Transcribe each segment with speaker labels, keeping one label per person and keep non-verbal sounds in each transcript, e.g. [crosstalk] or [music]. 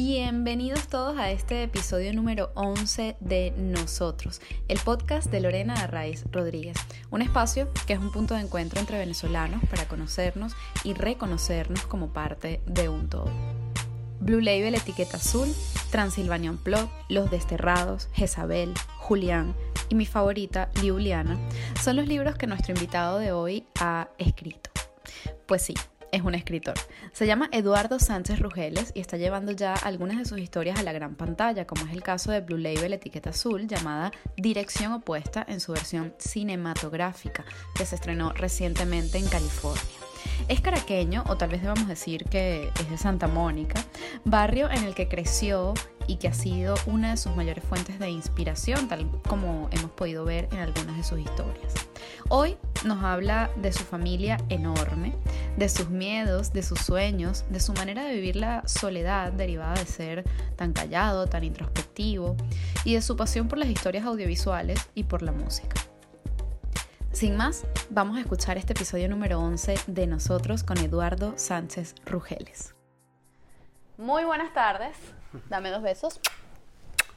Speaker 1: Bienvenidos todos a este episodio número 11 de Nosotros, el podcast de Lorena Arraiz Rodríguez, un espacio que es un punto de encuentro entre venezolanos para conocernos y reconocernos como parte de un todo. Blue Label Etiqueta Azul, Transilvanian Plot, Los Desterrados, Jezabel, Julián y mi favorita, Liuliana, son los libros que nuestro invitado de hoy ha escrito. Pues sí, es un escritor. Se llama Eduardo Sánchez Rugeles y está llevando ya algunas de sus historias a la gran pantalla, como es el caso de Blue Label Etiqueta Azul, llamada Dirección Opuesta en su versión cinematográfica, que se estrenó recientemente en California. Es caraqueño, o tal vez debamos decir que es de Santa Mónica, barrio en el que creció y que ha sido una de sus mayores fuentes de inspiración, tal como hemos podido ver en algunas de sus historias. Hoy nos habla de su familia enorme, de sus miedos, de sus sueños, de su manera de vivir la soledad derivada de ser tan callado, tan introspectivo, y de su pasión por las historias audiovisuales y por la música. Sin más, vamos a escuchar este episodio número 11 de Nosotros con Eduardo Sánchez Rugeles. Muy buenas tardes, dame dos besos.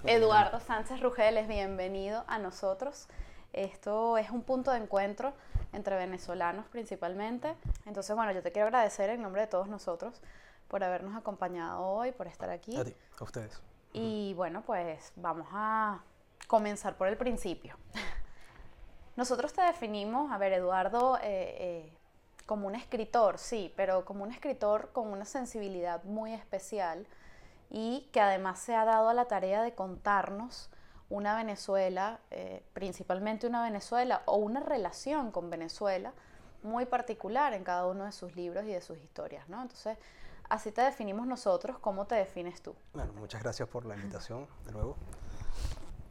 Speaker 1: Eduardo Sánchez Rugeles, bienvenido a nosotros. Esto es un punto de encuentro entre venezolanos principalmente. Entonces, bueno, yo te quiero agradecer en nombre de todos nosotros por habernos acompañado hoy, por estar aquí.
Speaker 2: A ti, a ustedes.
Speaker 1: Y bueno, pues vamos a comenzar por el principio. Nosotros te definimos, a ver, Eduardo, eh, eh, como un escritor, sí, pero como un escritor con una sensibilidad muy especial y que además se ha dado a la tarea de contarnos una Venezuela, eh, principalmente una Venezuela o una relación con Venezuela muy particular en cada uno de sus libros y de sus historias, ¿no? Entonces, así te definimos nosotros, ¿cómo te defines tú?
Speaker 2: Bueno, muchas gracias por la invitación de nuevo.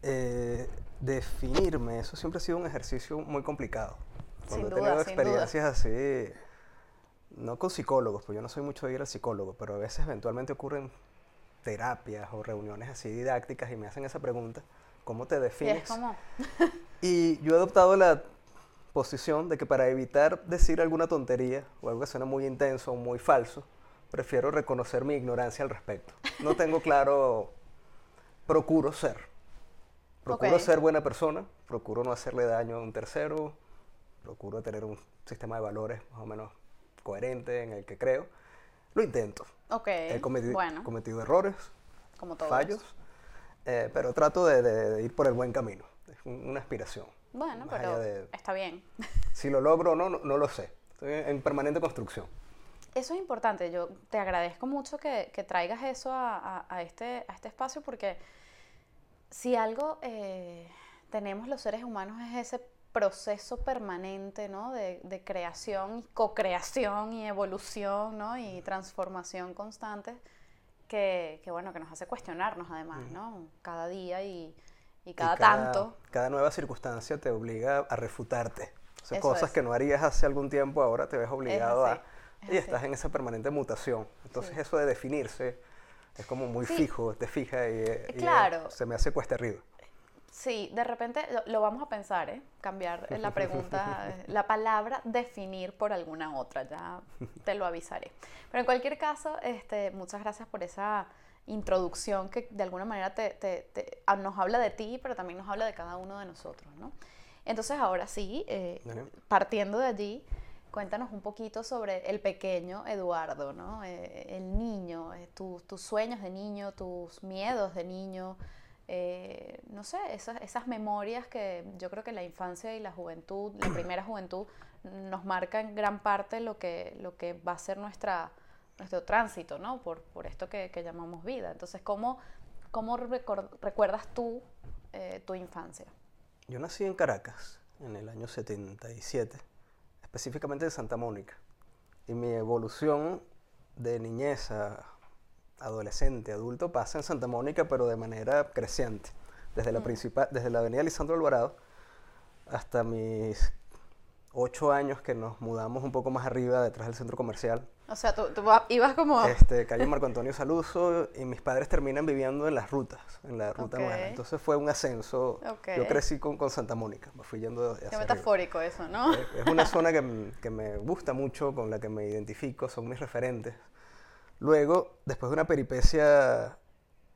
Speaker 2: Eh, [laughs] definirme, eso siempre ha sido un ejercicio muy complicado. Cuando
Speaker 1: Sin
Speaker 2: he tenido
Speaker 1: duda,
Speaker 2: experiencias así, no con psicólogos, pues yo no soy mucho de ir al psicólogo, pero a veces eventualmente ocurren terapias o reuniones así didácticas y me hacen esa pregunta, ¿cómo te defines?
Speaker 1: como, [laughs]
Speaker 2: Y yo he adoptado la posición de que para evitar decir alguna tontería o algo que suene muy intenso o muy falso, prefiero reconocer mi ignorancia al respecto. No tengo claro, procuro ser. Procuro
Speaker 1: Ok.
Speaker 2: ser buena persona, procuro no hacerle daño a un tercero, procuro tener un sistema de valores más o menos coherente en el que creo. Lo intento.
Speaker 1: ok,
Speaker 2: He cometi-
Speaker 1: bueno,
Speaker 2: cometido errores,
Speaker 1: como todos.
Speaker 2: fallos, eh, pero trato de, de- de ir por el buen camino. Es un- una aspiración.
Speaker 1: Bueno,
Speaker 2: Más
Speaker 1: pero
Speaker 2: de-
Speaker 1: está bien. [laughs]
Speaker 2: Si lo logro o no, no, no lo sé. Estoy en permanente construcción.
Speaker 1: Eso es importante. Yo te agradezco mucho que, que traigas eso a, a- a este, a este espacio porque si algo eh, tenemos los seres humanos es ese proceso permanente ¿no? de, de creación y co-creación y evolución ¿no? y transformación constante que, que, bueno, que nos hace cuestionarnos además, ¿no? Cada día y, y
Speaker 2: Y
Speaker 1: cada, tanto.
Speaker 2: Cada nueva circunstancia te obliga a refutarte. O sea, cosas
Speaker 1: es.
Speaker 2: que no harías hace algún tiempo, ahora te ves obligado
Speaker 1: así,
Speaker 2: a...
Speaker 1: es
Speaker 2: Y
Speaker 1: así.
Speaker 2: estás en esa permanente mutación. Entonces
Speaker 1: Sí.
Speaker 2: eso de definirse es como muy
Speaker 1: Sí.
Speaker 2: fijo, te fija y, eh, y, eh,
Speaker 1: Claro.
Speaker 2: se me hace cuesta arriba.
Speaker 1: Sí, de repente lo, lo vamos a pensar, ¿eh? Cambiar la pregunta, [laughs] la palabra definir por alguna otra, ya te lo avisaré. Pero en cualquier caso, este, muchas gracias por esa introducción que de alguna manera te, te- te- ah, nos habla de ti, pero también nos habla de cada uno de nosotros, ¿no? Entonces ahora sí, eh, partiendo de allí, cuéntanos un poquito sobre el pequeño Eduardo, ¿no? Eh, el niño, eh, tus- tus sueños de niño, tus miedos de niño, eh, no sé, esas, esas memorias que yo creo que la infancia y la juventud, la primera juventud, nos marca en gran parte lo que, lo que va a ser nuestra, nuestro tránsito, ¿no? Por, por esto que, que llamamos vida. Entonces, ¿cómo, cómo recuerdas tú eh, tu infancia?
Speaker 2: Yo nací en Caracas en el año 77, específicamente en Santa Mónica. Y mi evolución de niñez a adolescente, adulto, pasa en Santa Mónica, pero de manera creciente. Desde la, principal, desde la avenida Lisandro Alvarado hasta mis ocho años que nos mudamos un poco más arriba, detrás del centro comercial,
Speaker 1: O sea, tú, tú ibas como...
Speaker 2: este, calle Marco Antonio Saluso, y mis padres terminan viviendo en las rutas, en la ruta
Speaker 1: Ok.
Speaker 2: nueva. Entonces fue un ascenso.
Speaker 1: Ok.
Speaker 2: Yo crecí con, con Santa Mónica, me fui yendo hacia
Speaker 1: Qué
Speaker 2: arriba.
Speaker 1: metafórico eso, ¿no?
Speaker 2: Es, es una zona que, que me gusta mucho, con la que me identifico, son mis referentes. Luego, después de una peripecia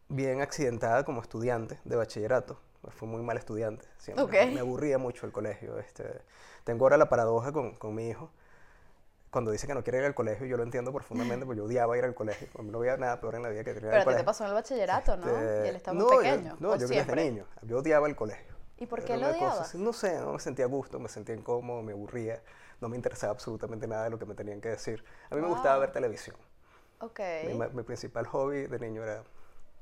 Speaker 2: bien accidentada como estudiante de bachillerato. Fui muy mal estudiante. Siempre.
Speaker 1: Ok.
Speaker 2: Me aburría mucho el colegio. Este, tengo ahora la paradoja con, con mi hijo. Cuando dice que no quiere ir al colegio, yo lo entiendo profundamente, porque yo odiaba ir al colegio. A mí no había nada peor en la vida que ir al
Speaker 1: Pero a ti
Speaker 2: colegio.
Speaker 1: te pasó en el bachillerato, ¿no?
Speaker 2: Este,
Speaker 1: Y él estaba muy
Speaker 2: no, yo-
Speaker 1: pequeño.
Speaker 2: no,
Speaker 1: ¿o
Speaker 2: yo desde
Speaker 1: siempre?
Speaker 2: niño. Yo odiaba el colegio.
Speaker 1: ¿Y por
Speaker 2: Era
Speaker 1: qué lo
Speaker 2: cosa así, no sé, no me sentía a gusto, me sentía incómodo, me aburría, no me interesaba absolutamente nada de lo que me tenían que decir. A mí me gustaba ver televisión.
Speaker 1: Ok.
Speaker 2: Mi, mi principal hobby de niño era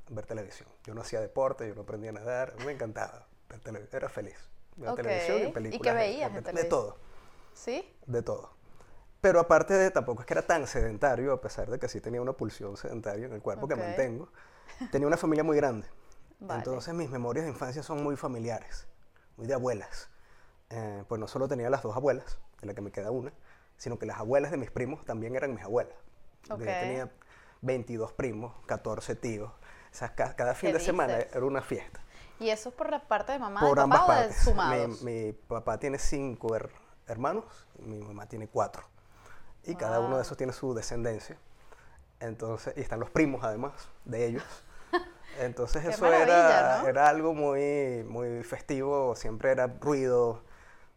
Speaker 2: ver televisión. Yo no hacía deporte, yo no aprendía a nadar, me encantaba ver televisión, era feliz. Ver
Speaker 1: Ok.
Speaker 2: televisión
Speaker 1: ¿Y
Speaker 2: y
Speaker 1: qué
Speaker 2: películas.
Speaker 1: veías en
Speaker 2: de, de
Speaker 1: televisión?
Speaker 2: todo,
Speaker 1: ¿Sí?
Speaker 2: de todo. Pero aparte de, tampoco es que era tan sedentario, a pesar de que sí tenía una pulsión sedentaria en el cuerpo
Speaker 1: Ok.
Speaker 2: que mantengo, tenía una familia muy grande.
Speaker 1: Vale.
Speaker 2: Entonces mis memorias de infancia son muy familiares, muy de abuelas. Eh, pues no solo tenía las dos abuelas, de la que me queda una, sino que las abuelas de mis primos también eran mis abuelas. Yo
Speaker 1: Ok.
Speaker 2: tenía 22 primos, 14 tíos. O sea, ca- cada fin
Speaker 1: ¿Qué
Speaker 2: de semana
Speaker 1: dices?
Speaker 2: era una fiesta.
Speaker 1: ¿Y eso es por la parte de mamá
Speaker 2: Por ambas
Speaker 1: papá o de sumados?
Speaker 2: Mi, mi papá tiene cinco her- hermanos y mi mamá tiene cuatro. Y cada uno de esos tiene su descendencia. Entonces, y están los primos además de ellos. [laughs] Entonces eso era,
Speaker 1: ¿no?
Speaker 2: era algo muy, muy festivo, siempre era ruido,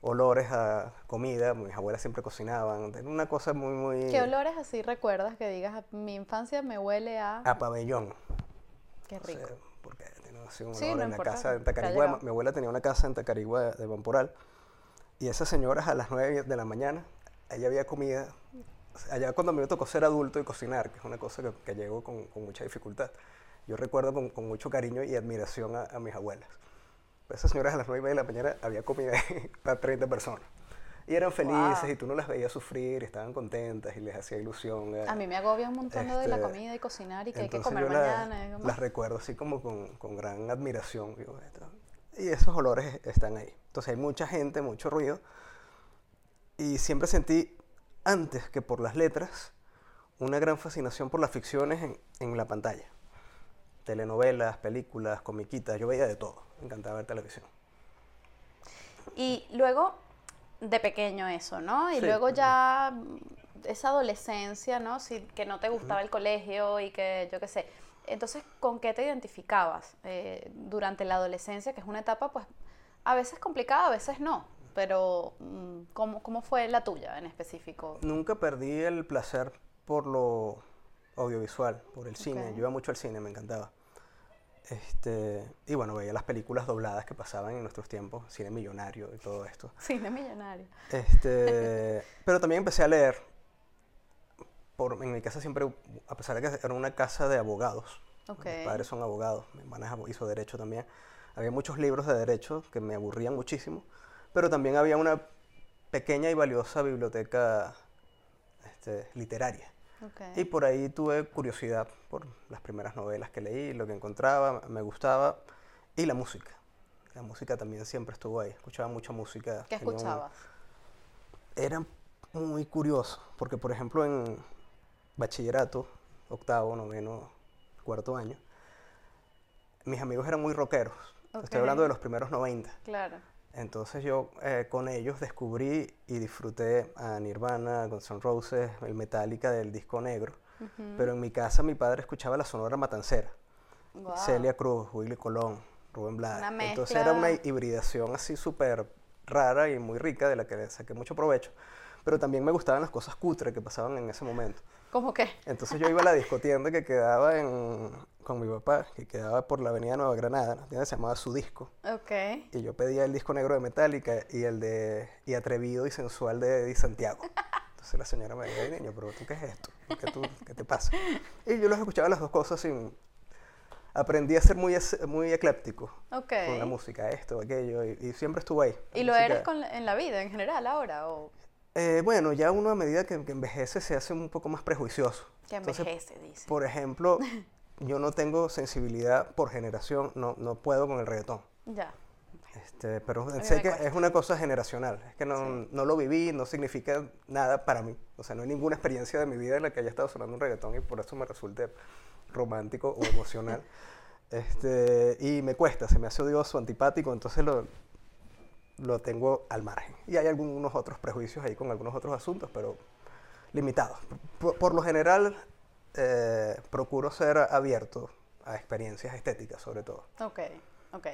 Speaker 2: olores a comida, mis abuelas siempre cocinaban, era una cosa muy, muy...
Speaker 1: ¿Qué olores así recuerdas que digas, mi infancia me huele a...
Speaker 2: A pabellón.
Speaker 1: Qué rico.
Speaker 2: porque tenía así un
Speaker 1: Sí,
Speaker 2: olor
Speaker 1: no
Speaker 2: en la casa
Speaker 1: ha
Speaker 2: Tacarigua. Mi abuela tenía una casa en Tacarigua de Vamporal. Y esas señoras a las 9 de la mañana, allá había comida. Allá cuando me tocó ser adulto y cocinar, que es una cosa que, que llegó con, con mucha dificultad. Yo recuerdo con, con mucho cariño y admiración a, a mis abuelas. Esas señoras a las 9 de la mañana había comida [laughs] para 30 personas. Y eran felices
Speaker 1: Wow.
Speaker 2: y tú no las veías sufrir, estaban contentas y les hacía ilusión. eh,
Speaker 1: A mí me agobia un montón lo de la
Speaker 2: este,
Speaker 1: comida y cocinar y que hay que comer
Speaker 2: la-
Speaker 1: mañana. como-
Speaker 2: las recuerdo así como con, con gran admiración. digo, Y esos olores están ahí. Entonces hay mucha gente, mucho ruido. Y siempre sentí, antes que por las letras, una gran fascinación por las ficciones en, en la pantalla. Telenovelas, películas, comiquitas, yo veía de todo. Me encantaba ver televisión.
Speaker 1: Y luego, de pequeño eso, ¿no? Y
Speaker 2: Sí.
Speaker 1: luego ya esa adolescencia, ¿no? Si, que no te gustaba el colegio y que yo qué sé. Entonces, ¿con qué te identificabas eh, durante la adolescencia, que es una etapa, pues, a veces complicada, a veces no? Pero, mm, ¿cómo, cómo fue la tuya en específico?
Speaker 2: Nunca perdí el placer por lo audiovisual, por el cine.
Speaker 1: Ok.
Speaker 2: Yo iba mucho al cine, me encantaba. Este, y bueno, veía las películas dobladas que pasaban en nuestros tiempos, cine millonario y todo esto.
Speaker 1: Cine millonario.
Speaker 2: Este, [laughs] pero también empecé a leer. Por, en mi casa siempre, a pesar de que era una casa de abogados,
Speaker 1: Ok.
Speaker 2: mis padres son abogados, mi hermana hizo derecho también, había muchos libros de derecho que me aburrían muchísimo, pero también había una pequeña y valiosa biblioteca este, literaria. Y por ahí tuve curiosidad por las primeras novelas que leí, lo que encontraba, me gustaba, y la música. La música también siempre estuvo ahí, escuchaba mucha música.
Speaker 1: ¿Qué
Speaker 2: tenía un-
Speaker 1: escuchabas?
Speaker 2: era muy curioso, porque por ejemplo en bachillerato, octavo, noveno, cuarto año, mis amigos eran muy rockeros. Estoy hablando de los primeros 90.
Speaker 1: Claro.
Speaker 2: Entonces yo eh, con ellos descubrí y disfruté a Nirvana, Guns N' Roses, el Metallica del disco negro. Pero en mi casa mi padre escuchaba la Sonora Matancera. Celia Cruz, Willy Colón, Rubén Blades. Entonces era una hibridación así súper rara y muy rica de la que saqué mucho provecho. Pero también me gustaban las cosas cutres que pasaban en ese momento.
Speaker 1: ¿Cómo qué?
Speaker 2: Entonces yo iba a la discotienda que quedaba en, con mi papá, que quedaba por la avenida Nueva Granada, la tienda se llamaba Su Disco.
Speaker 1: Ok.
Speaker 2: Y yo pedía el disco negro de Metallica y el de y Atrevido y Sensual de Eddie Santiago. Entonces la señora me decía, "Ay, niño, pero ¿tú qué es esto? ¿Qué, tú- qué te pasa? Y yo los escuchaba las dos cosas sin... Aprendí a ser muy, muy ecléptico
Speaker 1: Ok.
Speaker 2: con la música, esto, aquello, y, y siempre estuve ahí.
Speaker 1: ¿Y lo
Speaker 2: música-
Speaker 1: eres con en la vida en general ahora? ¿O
Speaker 2: Eh, bueno, ya uno a medida que, que envejece se hace un poco más prejuicioso.
Speaker 1: que
Speaker 2: Entonces,
Speaker 1: envejece, dice?
Speaker 2: Por ejemplo, [laughs] yo no tengo sensibilidad por generación, no, no puedo con el reggaetón.
Speaker 1: Ya.
Speaker 2: Este, pero sé que
Speaker 1: cuesta.
Speaker 2: es una cosa generacional, es que no,
Speaker 1: Sí.
Speaker 2: no lo viví, no significa nada para mí. O sea, no hay ninguna experiencia de mi vida en la que haya estado sonando un reggaetón y por eso me resulte romántico o emocional. [laughs] este, y me cuesta, se me hace odioso, antipático, entonces lo, lo tengo al margen. Y hay algunos otros prejuicios ahí con algunos otros asuntos, pero limitados. Por, por lo general, eh, procuro ser abierto a experiencias estéticas sobre todo.
Speaker 1: Ok, ok.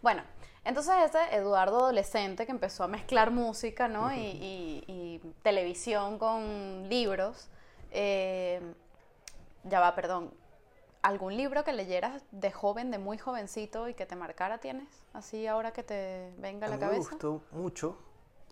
Speaker 1: Bueno, entonces ese Eduardo adolescente que empezó a mezclar música, ¿no? y, y- y televisión con libros. eh, ya va, perdón. ¿Algún libro que leyeras de joven, de muy jovencito y que te marcara tienes? Así ahora que te venga a la
Speaker 2: mí me
Speaker 1: cabeza.
Speaker 2: gustó mucho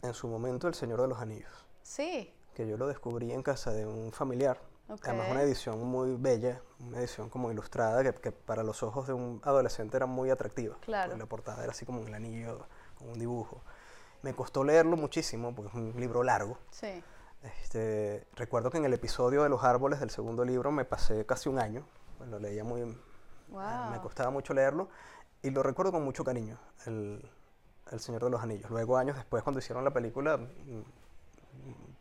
Speaker 2: en su momento El Señor de los Anillos,
Speaker 1: Sí.
Speaker 2: que yo lo descubrí en casa de un familiar. Además
Speaker 1: Ok.
Speaker 2: una edición muy bella, una edición como ilustrada que, que para los ojos de un adolescente era muy atractiva.
Speaker 1: Claro.
Speaker 2: porque La portada era así como un anillo con un dibujo. Me costó leerlo muchísimo porque es un libro largo.
Speaker 1: Sí.
Speaker 2: Este, recuerdo que en el episodio de los árboles del segundo libro me pasé casi un año. Pues Lo leía muy...
Speaker 1: Wow.
Speaker 2: Me costaba mucho leerlo y lo recuerdo con mucho cariño, el, el Señor de los Anillos. Luego, años después, cuando hicieron la película, mm,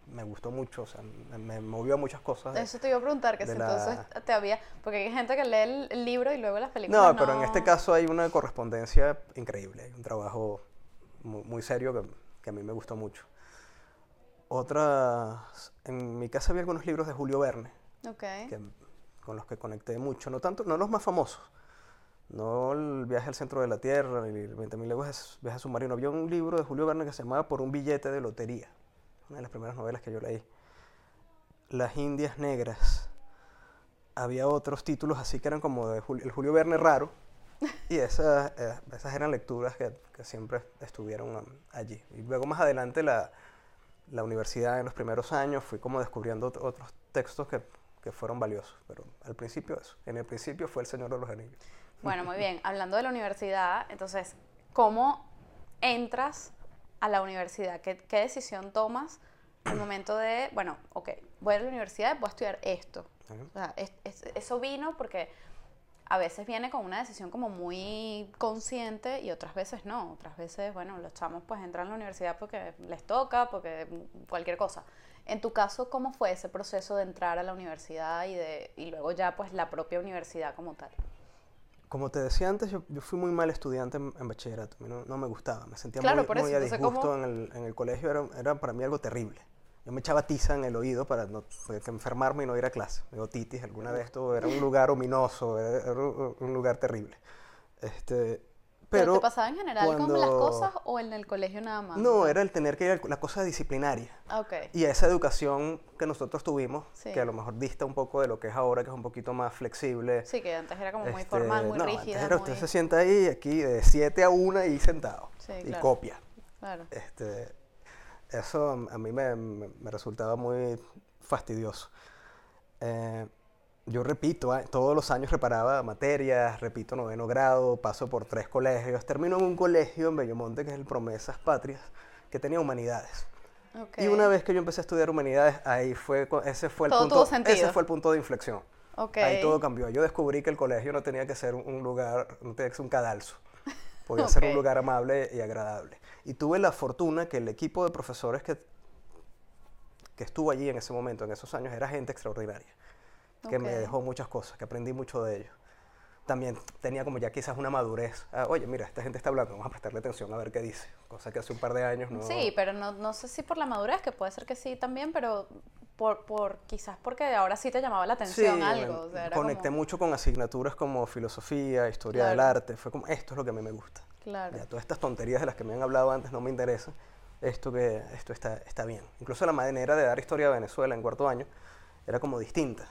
Speaker 2: me gustó mucho, o sea, me, me movió a muchas cosas. de-
Speaker 1: Eso te iba a preguntar, que si
Speaker 2: la-
Speaker 1: entonces te había... Porque hay gente que lee el, libro y luego las películas
Speaker 2: No, pero en este caso hay una correspondencia increíble, hay un trabajo muy, muy serio que, que a mí me gustó mucho. Otras, en mi casa había algunos libros de Julio Verne,
Speaker 1: Ok.
Speaker 2: que, con los que conecté mucho, no tanto, no los más famosos, no el viaje al centro de la Tierra, ni el 20.000 leguas viaje submarino, había un libro de Julio Verne que se llamaba Por un billete de lotería, una de las primeras novelas que yo leí. Las Indias Negras. Había otros títulos así que eran como de Jul- el Julio Verne raro, y esas, eh, esas eran lecturas que, que siempre estuvieron um, allí. Y luego más adelante la, la universidad en los primeros años fui como descubriendo ot- otros textos que, que fueron valiosos, pero al principio eso. En el principio fue El Señor de los Anillos.
Speaker 1: Bueno, muy bien. Hablando de la universidad, entonces, ¿cómo entras a la universidad? ¿Qué, qué decisión tomas al momento de, bueno, ok, voy a la universidad, voy a estudiar esto? O sea, es- es- eso vino porque a veces viene con una decisión como muy consciente y otras veces no. Otras veces, bueno, los chamos pues entran a la universidad porque les toca, porque cualquier cosa. En tu caso, ¿cómo fue ese proceso de entrar a la universidad y, de, y luego ya pues la propia universidad como tal?
Speaker 2: Como te decía antes, yo, yo fui muy mal estudiante en, en bachillerato. No, no me gustaba, me sentía
Speaker 1: Claro,
Speaker 2: muy,
Speaker 1: por eso,
Speaker 2: muy a disgusto
Speaker 1: ¿cómo?
Speaker 2: en el, en el colegio. Era, era para mí algo terrible. Yo me echaba tiza en el oído para no para enfermarme y no ir a clase. Me titis alguna vez. Esto era un lugar ominoso, era, era un lugar terrible. Este,
Speaker 1: ¿Pero,
Speaker 2: pero
Speaker 1: te pasaba en general con las
Speaker 2: cuando-
Speaker 1: cosas o en el colegio nada más?
Speaker 2: No, era el tener que ir a la cosa disciplinaria.
Speaker 1: Ah, Ok.
Speaker 2: Y esa educación que nosotros tuvimos,
Speaker 1: Sí.
Speaker 2: que a lo mejor dista un poco de lo que es ahora, que es un poquito más flexible.
Speaker 1: Sí, que antes era como muy
Speaker 2: Este,
Speaker 1: formal, muy
Speaker 2: no,
Speaker 1: rígida.
Speaker 2: antes era usted se sienta ahí, aquí de 7 a 1 y sentado.
Speaker 1: Sí,
Speaker 2: y
Speaker 1: claro.
Speaker 2: copia.
Speaker 1: Claro.
Speaker 2: Este, eso a a mí me, me- me resultaba muy fastidioso. Eh, yo repito, ah, todos los años reparaba materias, repito noveno grado, paso por tres colegios, termino en un colegio en Bellomonte que es el Promesas Patrias, que tenía humanidades. Y una vez que yo empecé a estudiar humanidades, ahí fue, ese fue el
Speaker 1: Todo
Speaker 2: punto, ese fue el punto de inflexión. Ahí todo cambió. Yo descubrí que el colegio no tenía que ser un- lugar, no tenía que ser un cadalso. [laughs] Podía ser un lugar amable y agradable. Y tuve la fortuna que el equipo de profesores que, que estuvo allí en ese momento, en esos años, era gente extraordinaria. Que me
Speaker 1: Ok.
Speaker 2: dejó muchas cosas, que aprendí mucho de ellos. También tenía como ya quizás una madurez. Ah, Oye, mira, esta gente está hablando, vamos a prestarle atención a ver qué dice. Cosa que hace un par de años no...
Speaker 1: Sí, pero no, no sé si por la madurez, que puede ser que sí también, pero por, por quizás porque ahora sí te llamaba la atención algo.
Speaker 2: bueno,
Speaker 1: o sea,
Speaker 2: conecté
Speaker 1: como-
Speaker 2: mucho con asignaturas como filosofía, historia del
Speaker 1: Claro.
Speaker 2: arte. Fue como, esto es lo que a mí me gusta.
Speaker 1: Claro.
Speaker 2: Ya, todas estas tonterías de las que me han hablado antes no me interesan. Esto, que, esto está, está bien. Incluso la manera de dar historia de Venezuela en cuarto año era como distinta.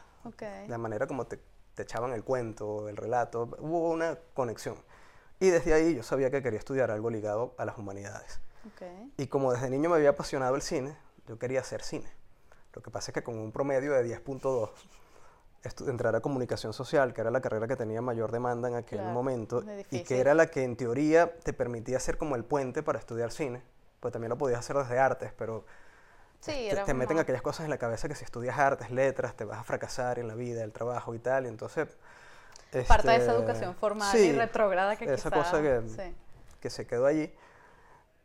Speaker 2: La manera como te, te echaban el cuento, el relato, hubo una conexión. Y desde ahí yo sabía que quería estudiar algo ligado a las humanidades. Y como desde niño me había apasionado el cine, yo quería hacer cine. Lo que pasa es que con un promedio de 10.2, estu- entrar a comunicación social, que era la carrera que tenía mayor demanda en aquel
Speaker 1: Claro,
Speaker 2: momento, y que era la que en teoría te permitía ser como el puente para estudiar cine, pues también lo podías hacer desde artes, pero
Speaker 1: Sí,
Speaker 2: te, te meten aquellas cosas en la cabeza que si estudias artes, letras, te vas a fracasar en la vida, el trabajo y tal, y entonces...
Speaker 1: Parte de esa
Speaker 2: este,
Speaker 1: educación formal y
Speaker 2: sí,
Speaker 1: retrógrada que
Speaker 2: esa
Speaker 1: quizá-
Speaker 2: cosa que,
Speaker 1: sí.
Speaker 2: que se quedó allí.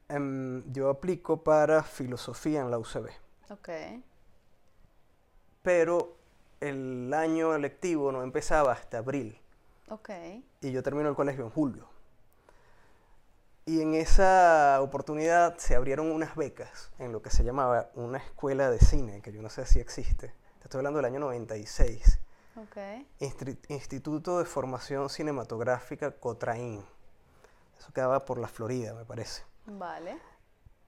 Speaker 2: Em, yo aplico para filosofía en la UCB,
Speaker 1: Ok.
Speaker 2: pero el año lectivo no empezaba hasta abril
Speaker 1: Ok.
Speaker 2: y yo termino el colegio en julio. Y en esa oportunidad se abrieron unas becas en lo que se llamaba una escuela de cine, que yo no sé si existe. Te estoy hablando del año 96.
Speaker 1: Ok.
Speaker 2: Instri- Instituto de Formación Cinematográfica Cotraín. Eso quedaba por la Florida, me parece.
Speaker 1: Vale.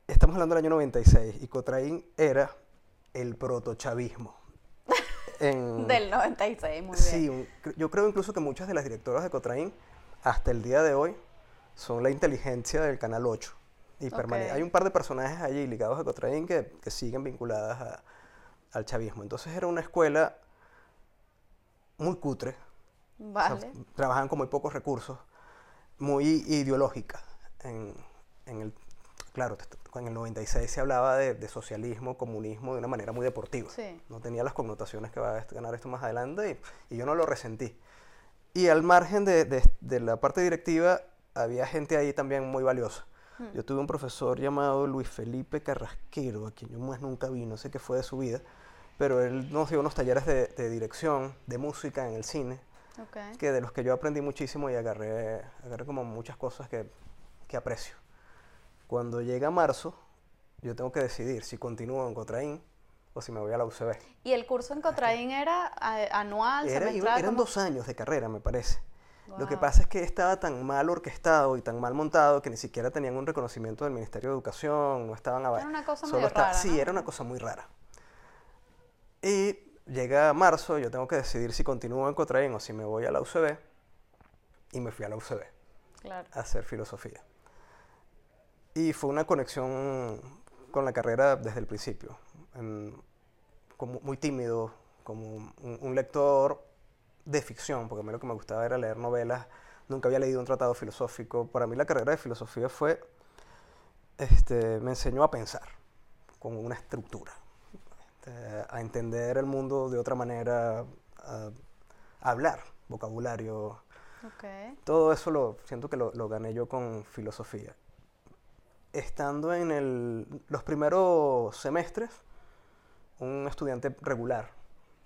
Speaker 2: Estamos hablando del año 96 y Cotraín era el protochavismo. [laughs] En-
Speaker 1: Del 96, muy
Speaker 2: Sí,
Speaker 1: bien.
Speaker 2: un- cre- yo creo incluso que muchas de las directoras de Cotraín, hasta el día de hoy, son la inteligencia del Canal 8. Y permane-
Speaker 1: Ok.
Speaker 2: Hay un par de personajes allí ligados a Cotraín que, que siguen vinculadas a- al chavismo. Entonces era una escuela muy cutre, o sea,
Speaker 1: Vale.
Speaker 2: trabajaban con muy pocos recursos, muy ideológica. En, en el, claro, en el 96 se hablaba de, de socialismo, comunismo de una manera muy deportiva.
Speaker 1: Sí.
Speaker 2: No tenía las connotaciones que va a ganar esto más adelante y, y yo no lo resentí. Y al margen de, de- de la parte directiva, había gente ahí también muy valiosa.
Speaker 1: Hmm.
Speaker 2: Yo tuve un profesor llamado Luis Felipe Carrasquero, a quien yo más nunca vi, no sé qué fue de su vida, pero él nos dio unos talleres de, de dirección, de música en el cine,
Speaker 1: Ok.
Speaker 2: que de los que yo aprendí muchísimo y agarré, agarré como muchas cosas que, que aprecio. Cuando llega marzo, yo tengo que decidir si continúo en Cotraín o si me voy a la UCB.
Speaker 1: ¿Y el curso en Cotraín era anual,
Speaker 2: Era-
Speaker 1: semestral?
Speaker 2: eran
Speaker 1: ¿Cómo?
Speaker 2: dos años de carrera, me parece. Lo que pasa es que estaba tan mal orquestado y tan mal montado que ni siquiera tenían un reconocimiento del Ministerio de Educación, no estaban a
Speaker 1: Era una cosa
Speaker 2: estaba-
Speaker 1: rara,
Speaker 2: Sí,
Speaker 1: ¿no?
Speaker 2: era una cosa muy rara. Y llega marzo, yo tengo que decidir si continúo en Cotraín o si me voy a la UCB. Y me fui a la UCB
Speaker 1: Claro.
Speaker 2: a hacer filosofía. Y fue una conexión con la carrera desde el principio. En- como muy tímido, como un, un lector de ficción, porque a mí lo que me gustaba era leer novelas. Nunca había leído un tratado filosófico. Para mí la carrera de filosofía fue, este, me enseñó a pensar con una estructura, este, a entender el mundo de otra manera, a, a hablar, vocabulario, todo eso lo siento que lo, lo gané yo con filosofía. Estando en el- los primeros semestres, un estudiante regular,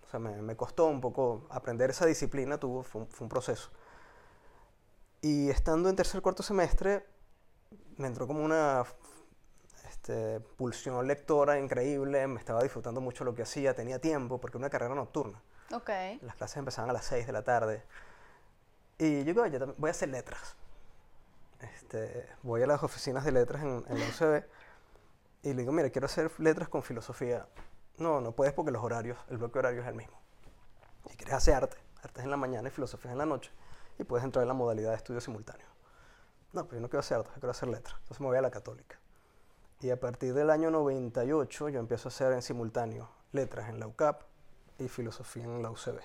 Speaker 2: o sea, me, me costó un poco aprender esa disciplina, tuvo, fue, un, fue un proceso. Y estando en tercer cuarto semestre, me entró como una este, pulsión lectora increíble, me estaba disfrutando mucho lo que hacía, tenía tiempo, porque era una carrera nocturna.
Speaker 1: Ok.
Speaker 2: Las clases empezaban a las 6 de la tarde. Y yo digo, "Yo también voy a hacer letras. Este, voy a las oficinas de letras en, en la UCB y le digo, mira, quiero hacer letras con filosofía. No, no puedes porque los horarios, el bloque horario es el mismo. Si quieres hacer arte, arte es en la mañana y filosofía es en la noche, y puedes entrar en la modalidad de estudio simultáneo. No, pero yo no quiero hacer arte, yo quiero hacer letras. Entonces me voy a la católica. Y a partir del año 98 yo empiezo a hacer en simultáneo letras en la UCAP y filosofía en la UCB.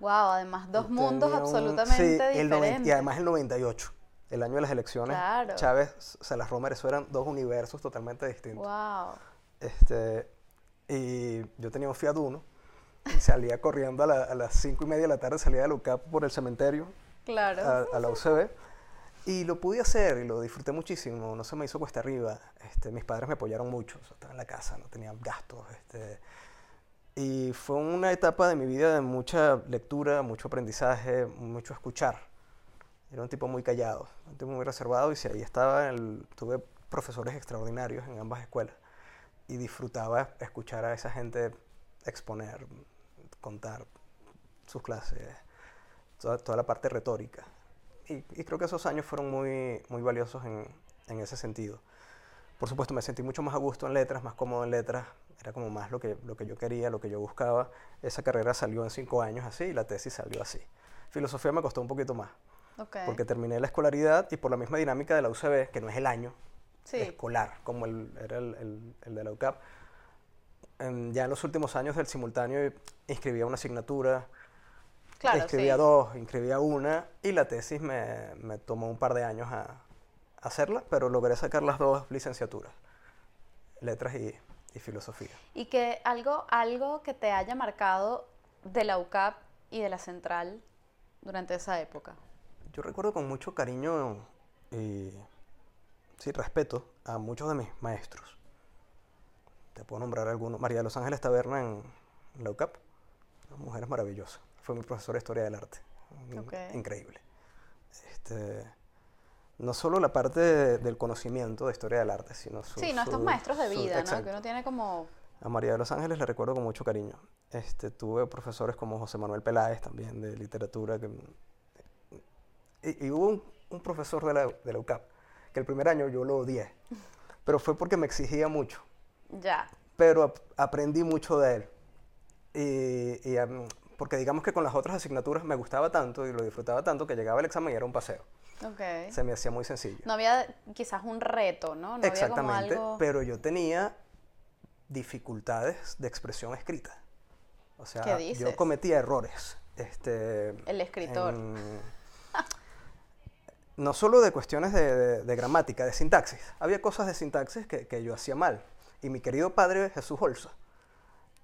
Speaker 1: Wow, además dos mundos
Speaker 2: un-
Speaker 1: absolutamente
Speaker 2: sí, el
Speaker 1: diferentes.
Speaker 2: y además el 98, el año de las elecciones.
Speaker 1: Claro.
Speaker 2: Chávez, Salas Romer, eso eran dos universos totalmente distintos.
Speaker 1: Wow.
Speaker 2: Este, y yo tenía un Fiat Uno y salía corriendo a, la- a las 5 y media de la tarde, salía de la UCAP por el cementerio
Speaker 1: Claro.
Speaker 2: a, a la UCB. Y lo pude hacer y lo disfruté muchísimo, no se me hizo cuesta arriba. Este, mis padres me apoyaron mucho, o sea, estaba en la casa, no tenía gastos. Este, y fue una etapa de mi vida de mucha lectura, mucho aprendizaje, mucho escuchar. Era un tipo muy callado, un tipo muy reservado y si ahí estaba, el- tuve profesores extraordinarios en ambas escuelas y disfrutaba escuchar a esa gente exponer, contar sus clases, toda, toda la parte retórica. Y, y creo que esos años fueron muy, muy valiosos en, en ese sentido. Por supuesto, me sentí mucho más a gusto en letras, más cómodo en letras, era como más lo que, lo que yo quería, lo que yo buscaba. Esa carrera salió en cinco años así y la tesis salió así. Filosofía me costó un poquito más, porque terminé la escolaridad y por la misma dinámica de la UCB, que no es el año
Speaker 1: Sí.
Speaker 2: escolar, como el, era el, el- el de la UCAP, en- ya en los últimos años del simultáneo inscribía una asignatura,
Speaker 1: Claro,
Speaker 2: inscribía
Speaker 1: sí.
Speaker 2: dos, inscribía una, y la tesis me, me tomó un par de años a, a hacerla, pero logré sacar las dos licenciaturas, letras y, y filosofía.
Speaker 1: Y que algo, algo que te haya marcado de la UCAP y de la Central durante esa época.
Speaker 2: Yo recuerdo con mucho cariño y sí, respeto a muchos de mis maestros. Te puedo nombrar algunos. María de los Ángeles Taberna en, en la UCAP, una mujer maravillosa. Fue mi profesora de Historia del Arte. Increíble. Este, no solo la parte de- del conocimiento de Historia del Arte, sino su...
Speaker 1: Sí, no estos
Speaker 2: su-
Speaker 1: maestros de
Speaker 2: su-
Speaker 1: vida, ¿no? Que uno tiene como...
Speaker 2: A María de los Ángeles la recuerdo con mucho cariño. Este, tuve profesores como José Manuel Peláez también de literatura. Que, y, y hubo un, un profesor de la, de la UCAP que el primer año yo lo odié, pero fue porque me exigía mucho.
Speaker 1: Ya.
Speaker 2: Pero ap- aprendí mucho de él. Y, y, am, porque digamos que con las otras asignaturas me gustaba tanto y lo disfrutaba tanto que llegaba el examen y era un paseo.
Speaker 1: Ok.
Speaker 2: Se me hacía muy sencillo.
Speaker 1: No había quizás un reto, ¿no? No había como
Speaker 2: Exactamente,
Speaker 1: algo...
Speaker 2: pero yo tenía dificultades de expresión escrita. O sea,
Speaker 1: ¿Qué dices?
Speaker 2: yo cometía errores. Este,
Speaker 1: El escritor.
Speaker 2: en- no solo de cuestiones de, de- de gramática, de sintaxis. Había cosas de sintaxis que, que yo hacía mal. Y mi querido padre Jesús Olza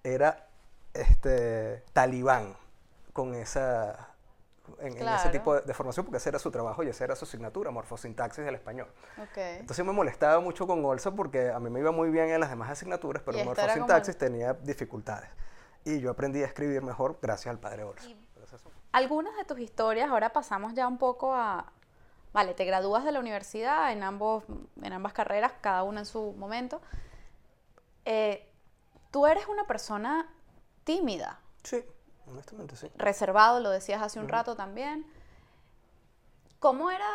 Speaker 2: era este, talibán con esa, en, en ese tipo de, de formación, porque ese era su trabajo y esa era su asignatura, morfosintaxis del español.
Speaker 1: Ok.
Speaker 2: Entonces me molestaba mucho con Olsa porque a mí me iba muy bien en las demás asignaturas, pero en morfosintaxis
Speaker 1: el-
Speaker 2: tenía dificultades. Y yo aprendí a escribir mejor gracias al padre Olsa.
Speaker 1: Algunas de tus historias, ahora pasamos ya un poco a... Vale, te gradúas de la universidad en, ambos, en ambas carreras, cada una en su momento. Eh, tú eres una persona tímida,
Speaker 2: Sí, honestamente sí.
Speaker 1: reservado, lo decías hace un rato también. ¿Cómo era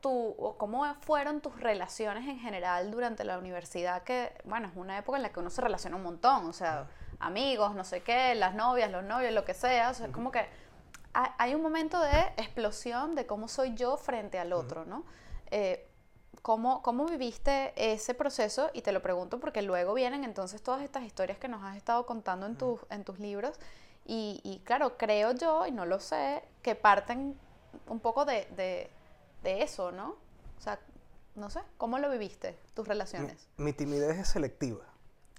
Speaker 1: tu, o cómo fueron tus relaciones en general durante la universidad? Que, bueno, es una época en la que uno se relaciona un montón, o sea, amigos, no sé qué, las novias, los novios, lo que sea, o sea, es como que hay un momento de explosión de cómo soy yo frente al otro, ¿no? Eh, ¿Cómo, ¿Cómo viviste ese proceso? Y te lo pregunto porque luego vienen entonces todas estas historias que nos has estado contando en, tus en tus libros. Y, y claro, creo yo, y no lo sé, que parten un poco de, de, de eso, ¿no? O sea, no sé, ¿cómo lo viviste, tus
Speaker 2: Mi,
Speaker 1: relaciones?
Speaker 2: mi timidez es selectiva.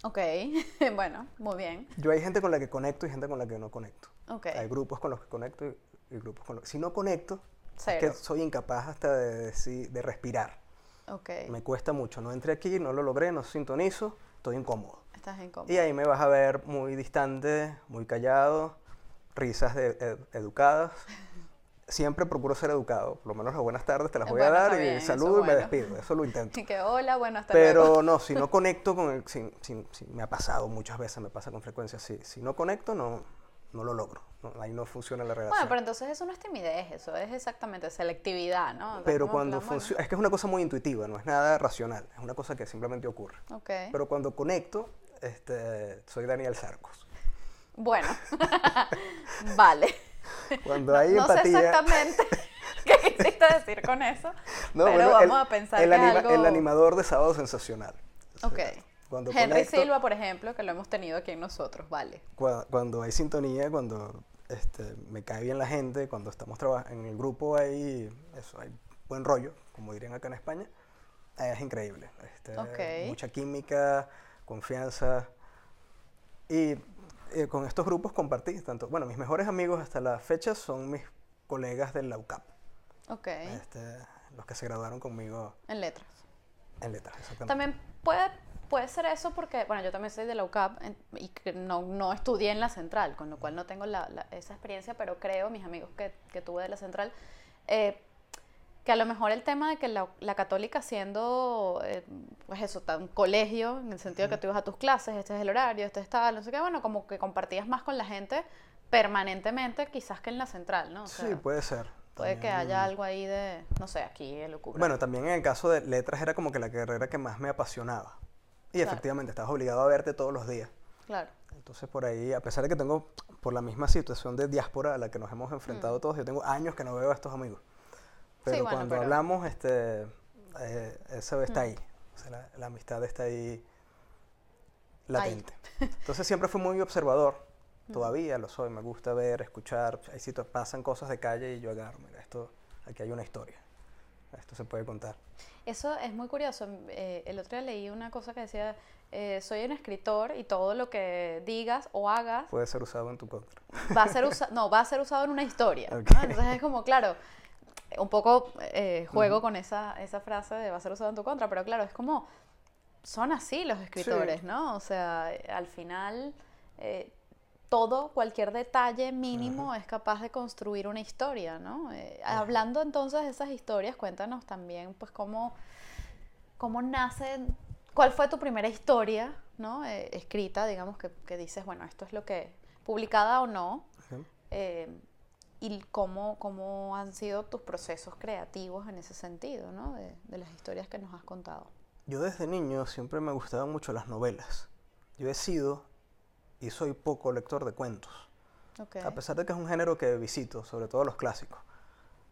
Speaker 1: Ok, [laughs] bueno, muy bien.
Speaker 2: Yo hay gente con la que conecto y gente con la que no conecto.
Speaker 1: Ok,
Speaker 2: Hay grupos con los que conecto y, y grupos con los que... Si no conecto, es que soy incapaz hasta de, deci- de respirar.
Speaker 1: Ok,
Speaker 2: Me cuesta mucho. No entré aquí, no lo logré, no sintonizo, estoy incómodo.
Speaker 1: estás incómodo.
Speaker 2: Y ahí me vas a ver muy distante, muy callado, risas de- ed- educadas. [laughs] Siempre procuro ser educado. Por lo menos las buenas tardes te las voy a
Speaker 1: Bueno,
Speaker 2: dar
Speaker 1: está
Speaker 2: y
Speaker 1: bien, eso
Speaker 2: saludo y me despido. Eso lo intento. [laughs]
Speaker 1: Y que hola, bueno, hasta luego.
Speaker 2: Pero no, si no [laughs] conecto con el... Si, si- si- me ha pasado muchas veces, me pasa con frecuencia. Si, si no conecto, no, no lo logro. No, ahí no funciona la relación.
Speaker 1: Bueno, pero entonces eso no es timidez, eso es exactamente selectividad, ¿no?
Speaker 2: Pero cuando funciona... Es que es una cosa muy intuitiva, no es nada racional. Es una cosa que simplemente ocurre.
Speaker 1: Ok.
Speaker 2: Pero cuando conecto, este, soy Daniel Sarcos.
Speaker 1: Bueno, [laughs] [laughs] vale.
Speaker 2: Cuando hay
Speaker 1: no sé
Speaker 2: empatía...
Speaker 1: exactamente [laughs] qué quisiste decir con eso,
Speaker 2: No,
Speaker 1: pero
Speaker 2: bueno,
Speaker 1: vamos
Speaker 2: el-
Speaker 1: a pensar
Speaker 2: el,
Speaker 1: que
Speaker 2: anima-
Speaker 1: algo...
Speaker 2: el animador de Sábado Sensacional.
Speaker 1: Ok.
Speaker 2: Cuando
Speaker 1: Henry
Speaker 2: conecto,
Speaker 1: Silva, por ejemplo, que lo hemos tenido aquí en nosotros, vale.
Speaker 2: cua- Cuando, hay sintonía, cuando este, me cae bien la gente, cuando estamos trabajando en el grupo hay, eso, hay buen rollo, como dirían acá en España, es increíble. Este,
Speaker 1: Ok.
Speaker 2: Mucha química, confianza. Y eh, con estos grupos compartí tanto, bueno, mis mejores amigos hasta la fecha son mis colegas del la UCAP,
Speaker 1: Ok,
Speaker 2: este, los que se graduaron conmigo
Speaker 1: en letras.
Speaker 2: en letras. exactamente.
Speaker 1: También puede, puede ser eso porque, bueno, yo también soy de la UCAP y que no, no estudié en la central, con lo cual no tengo la- la- esa experiencia, pero creo, mis amigos que, que tuve de la central, eh, que a lo mejor el tema de que la, la católica siendo, eh, pues eso, tan colegio, en el sentido de que tú ibas a tus clases, este es el horario, este es tal, no sé qué, bueno, como que compartías más con la gente permanentemente quizás que en la central, ¿no? O sea,
Speaker 2: sí, puede ser.
Speaker 1: puede que
Speaker 2: También-
Speaker 1: haya algo ahí de, no sé, aquí el locura.
Speaker 2: Bueno, también en el caso de letras era como que la carrera que más me apasionaba. Y
Speaker 1: Claro.
Speaker 2: efectivamente, estabas obligado a verte todos los días.
Speaker 1: Claro.
Speaker 2: Entonces por ahí, a pesar de que tengo, por la misma situación de diáspora a la que nos hemos
Speaker 1: Mm.
Speaker 2: enfrentado todos, yo tengo años que no veo a estos amigos. Pero
Speaker 1: bueno,
Speaker 2: cuando
Speaker 1: pero- Mm.
Speaker 2: hablamos, este, eh, eso está ahí. O sea, la, la amistad está ahí latente. [laughs] Entonces siempre fui muy observador.
Speaker 1: Mm.
Speaker 2: Todavía lo soy. Me gusta ver, escuchar. Ahí sí to- pasan cosas de calle y yo agarro. Mira, esto, aquí hay una historia. Esto se puede contar.
Speaker 1: Eso es muy curioso. Eh, el otro día leí una cosa que decía, eh, soy un escritor y todo lo que digas o hagas
Speaker 2: Puede ser usado en tu contra.
Speaker 1: va a ser [laughs] usado, no, va a ser usado en una historia. Entonces es como, claro, un poco eh, juego con esa, esa frase de va a ser usado en tu contra, pero claro, es como, son así los escritores, ¿no? O sea, al final, eh, todo, cualquier detalle mínimo es capaz de construir una historia, ¿no? Eh, hablando entonces de esas historias, cuéntanos también, pues, cómo, cómo nacen, cuál fue tu primera historia, ¿no? Eh, escrita, digamos, que, que dices, bueno, esto es lo que, publicada o no, eh, y cómo, cómo han sido tus procesos creativos en ese sentido, ¿no? De, de las historias que nos has contado.
Speaker 2: Yo desde niño siempre me gustaban mucho las novelas. Yo he sido y soy poco lector de cuentos.
Speaker 1: Ok.
Speaker 2: A pesar de que es un género que visito, sobre todo los clásicos.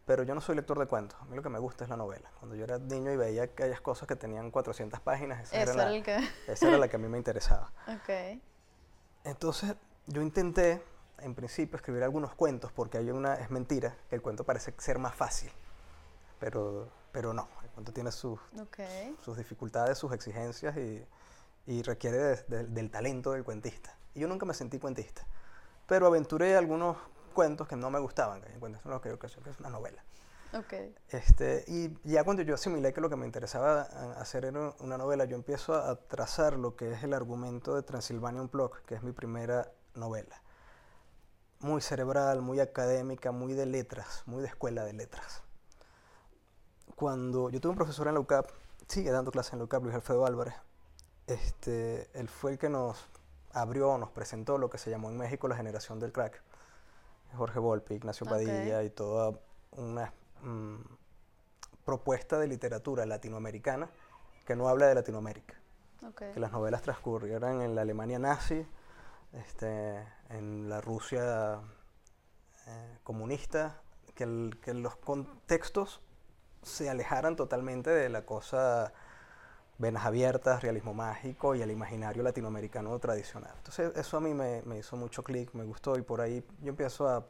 Speaker 2: Pero yo no soy lector de cuentos. A mí lo que me gusta es la novela. Cuando yo era niño y veía aquellas cosas que tenían 400 páginas, esa, era, la,
Speaker 1: que...
Speaker 2: esa era la que a mí me interesaba. [laughs]
Speaker 1: ok.
Speaker 2: Entonces, yo intenté, en principio, escribir algunos cuentos, porque hay una, es mentira, que el cuento parece ser más fácil. Pero, pero no, el cuento tiene sus,
Speaker 1: Ok.
Speaker 2: sus dificultades, sus exigencias y, y requiere de- de- del talento del cuentista. Y yo nunca me sentí cuentista, pero aventuré algunos cuentos que no me gustaban, que cuentos, no, creo que es una novela.
Speaker 1: Ok.
Speaker 2: Este, y ya cuando yo asimilé que lo que me interesaba a- hacer era una novela, yo empiezo a trazar lo que es el argumento de Transylvania Unplugged, que es mi primera novela. Muy cerebral, muy académica, muy de letras, muy de escuela de letras. Cuando yo tuve un profesor en la UCAP, sigue dando clases en la UCAP, Luis Alfredo Álvarez, este, él fue el que nos abrió, nos presentó lo que se llamó en México la generación del crack. Jorge Volpi, Ignacio. Padilla y toda una mm, propuesta de literatura latinoamericana que no habla de Latinoamérica. Que las novelas transcurrieran en la Alemania nazi, este, en la Rusia eh, comunista, que, el- que los contextos se alejaran totalmente de la cosa venas abiertas, realismo mágico y el imaginario latinoamericano tradicional. Entonces eso a mí me, me hizo mucho clic, me gustó y por ahí yo empiezo a,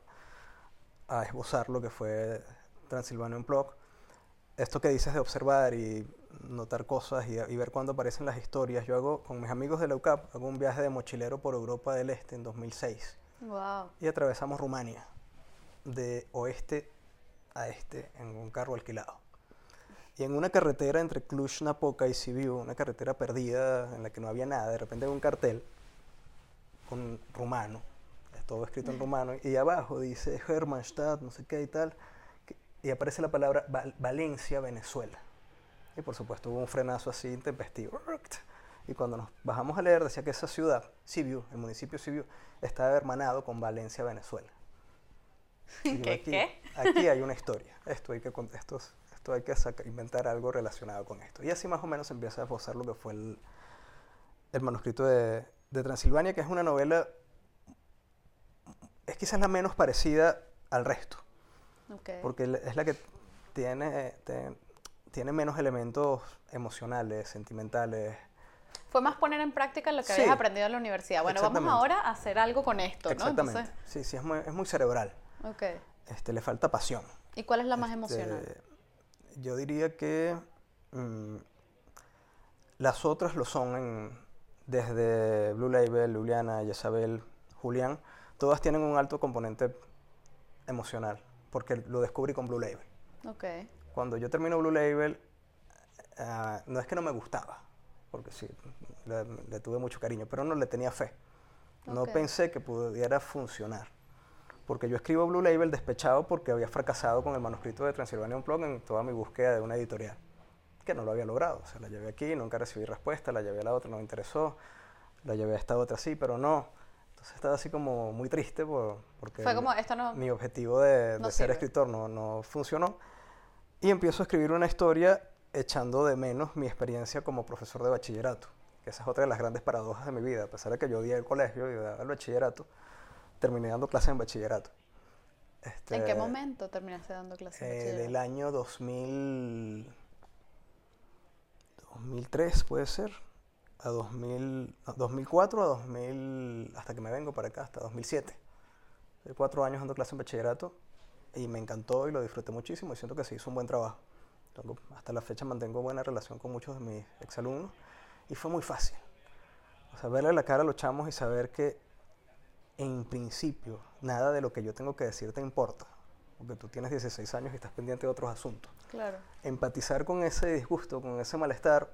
Speaker 2: a esbozar lo que fue Transilvania en blog. Esto que dices de observar y notar cosas y, y ver cuándo aparecen las historias. Yo hago, con mis amigos de la UCAP, hago un viaje de mochilero por Europa del Este en 2006
Speaker 1: Wow.
Speaker 2: y atravesamos Rumania de oeste a este en un carro alquilado. Y en una carretera entre Cluj-Napoca y Sibiu, una carretera perdida en la que no había nada, de repente hay un cartel con rumano, todo escrito en rumano, y abajo dice Hermannstadt, no sé qué y tal, y aparece la palabra Val- Valencia, Venezuela. Y por supuesto hubo un frenazo así intempestivo. Y cuando nos bajamos a leer decía que esa ciudad, Sibiu, el municipio Sibiu, estaba hermanado con Valencia, Venezuela. [laughs]
Speaker 1: ¿Qué,
Speaker 2: aquí,
Speaker 1: qué?
Speaker 2: Aquí hay una historia. Esto hay que, esto, es- esto hay que inventar algo relacionado con esto. Y así más o menos empieza a esbozar lo que fue el, el manuscrito de, de Transilvania, que es una novela, es quizás la menos parecida al resto,
Speaker 1: Ok.
Speaker 2: porque es la que tiene, te- tiene menos elementos emocionales, sentimentales.
Speaker 1: Fue más poner en práctica lo que
Speaker 2: Sí.
Speaker 1: habías aprendido en la universidad. Bueno, vamos ahora a hacer algo con esto, ¿no?
Speaker 2: Exactamente. Sí, sí, es muy, es muy cerebral.
Speaker 1: Entonces, ok.
Speaker 2: Este, le falta pasión.
Speaker 1: ¿Y cuál es la más
Speaker 2: Este,
Speaker 1: emocional?
Speaker 2: Yo diría que mm, las otras lo son en- desde Blue Label, Juliana, Isabel, Julián. Todas tienen un alto componente emocional, porque lo descubrí con Blue Label.
Speaker 1: Ok.
Speaker 2: Cuando yo termino Blue Label, ah, no es que no me gustaba, porque sí, le, le tuve mucho cariño, pero no le tenía fe. No
Speaker 1: Ok.
Speaker 2: pensé que pudiera funcionar. Porque yo escribo Blue Label despechado porque había fracasado con el manuscrito de Transylvania Unplugged en toda mi búsqueda de una editorial, que no lo había logrado. O sea, la llevé aquí, nunca recibí respuesta, la llevé a la otra, no me interesó, la llevé a esta otra sí, pero no. Entonces estaba así como muy triste por- porque
Speaker 1: Fue como, esto no...
Speaker 2: mi objetivo de,
Speaker 1: No
Speaker 2: de ser escritor no, no funcionó. Y empiezo a escribir una historia echando de menos mi experiencia como profesor de bachillerato, que esa es otra de las grandes paradojas de mi vida. A pesar de que yo odié el colegio y odiaba el bachillerato, terminé dando clases en bachillerato.
Speaker 1: ¿En qué
Speaker 2: Este,
Speaker 1: momento terminaste dando clases
Speaker 2: eh,
Speaker 1: bachillerato?
Speaker 2: del año 2000, 2003 puede ser, a 2000, no, 2004 a 2000, hasta que me vengo para acá, hasta 2007. Estoy cuatro años dando clases en bachillerato y me encantó y lo disfruté muchísimo y siento que se hizo un buen trabajo. Hasta la fecha mantengo buena relación con muchos de mis exalumnos y fue muy fácil. O sea, verle la cara a los chamos y saber que en principio nada de lo que yo tengo que decir te importa, porque tú tienes 16 años y estás pendiente de otros asuntos.
Speaker 1: Claro.
Speaker 2: Empatizar con ese disgusto, con ese malestar,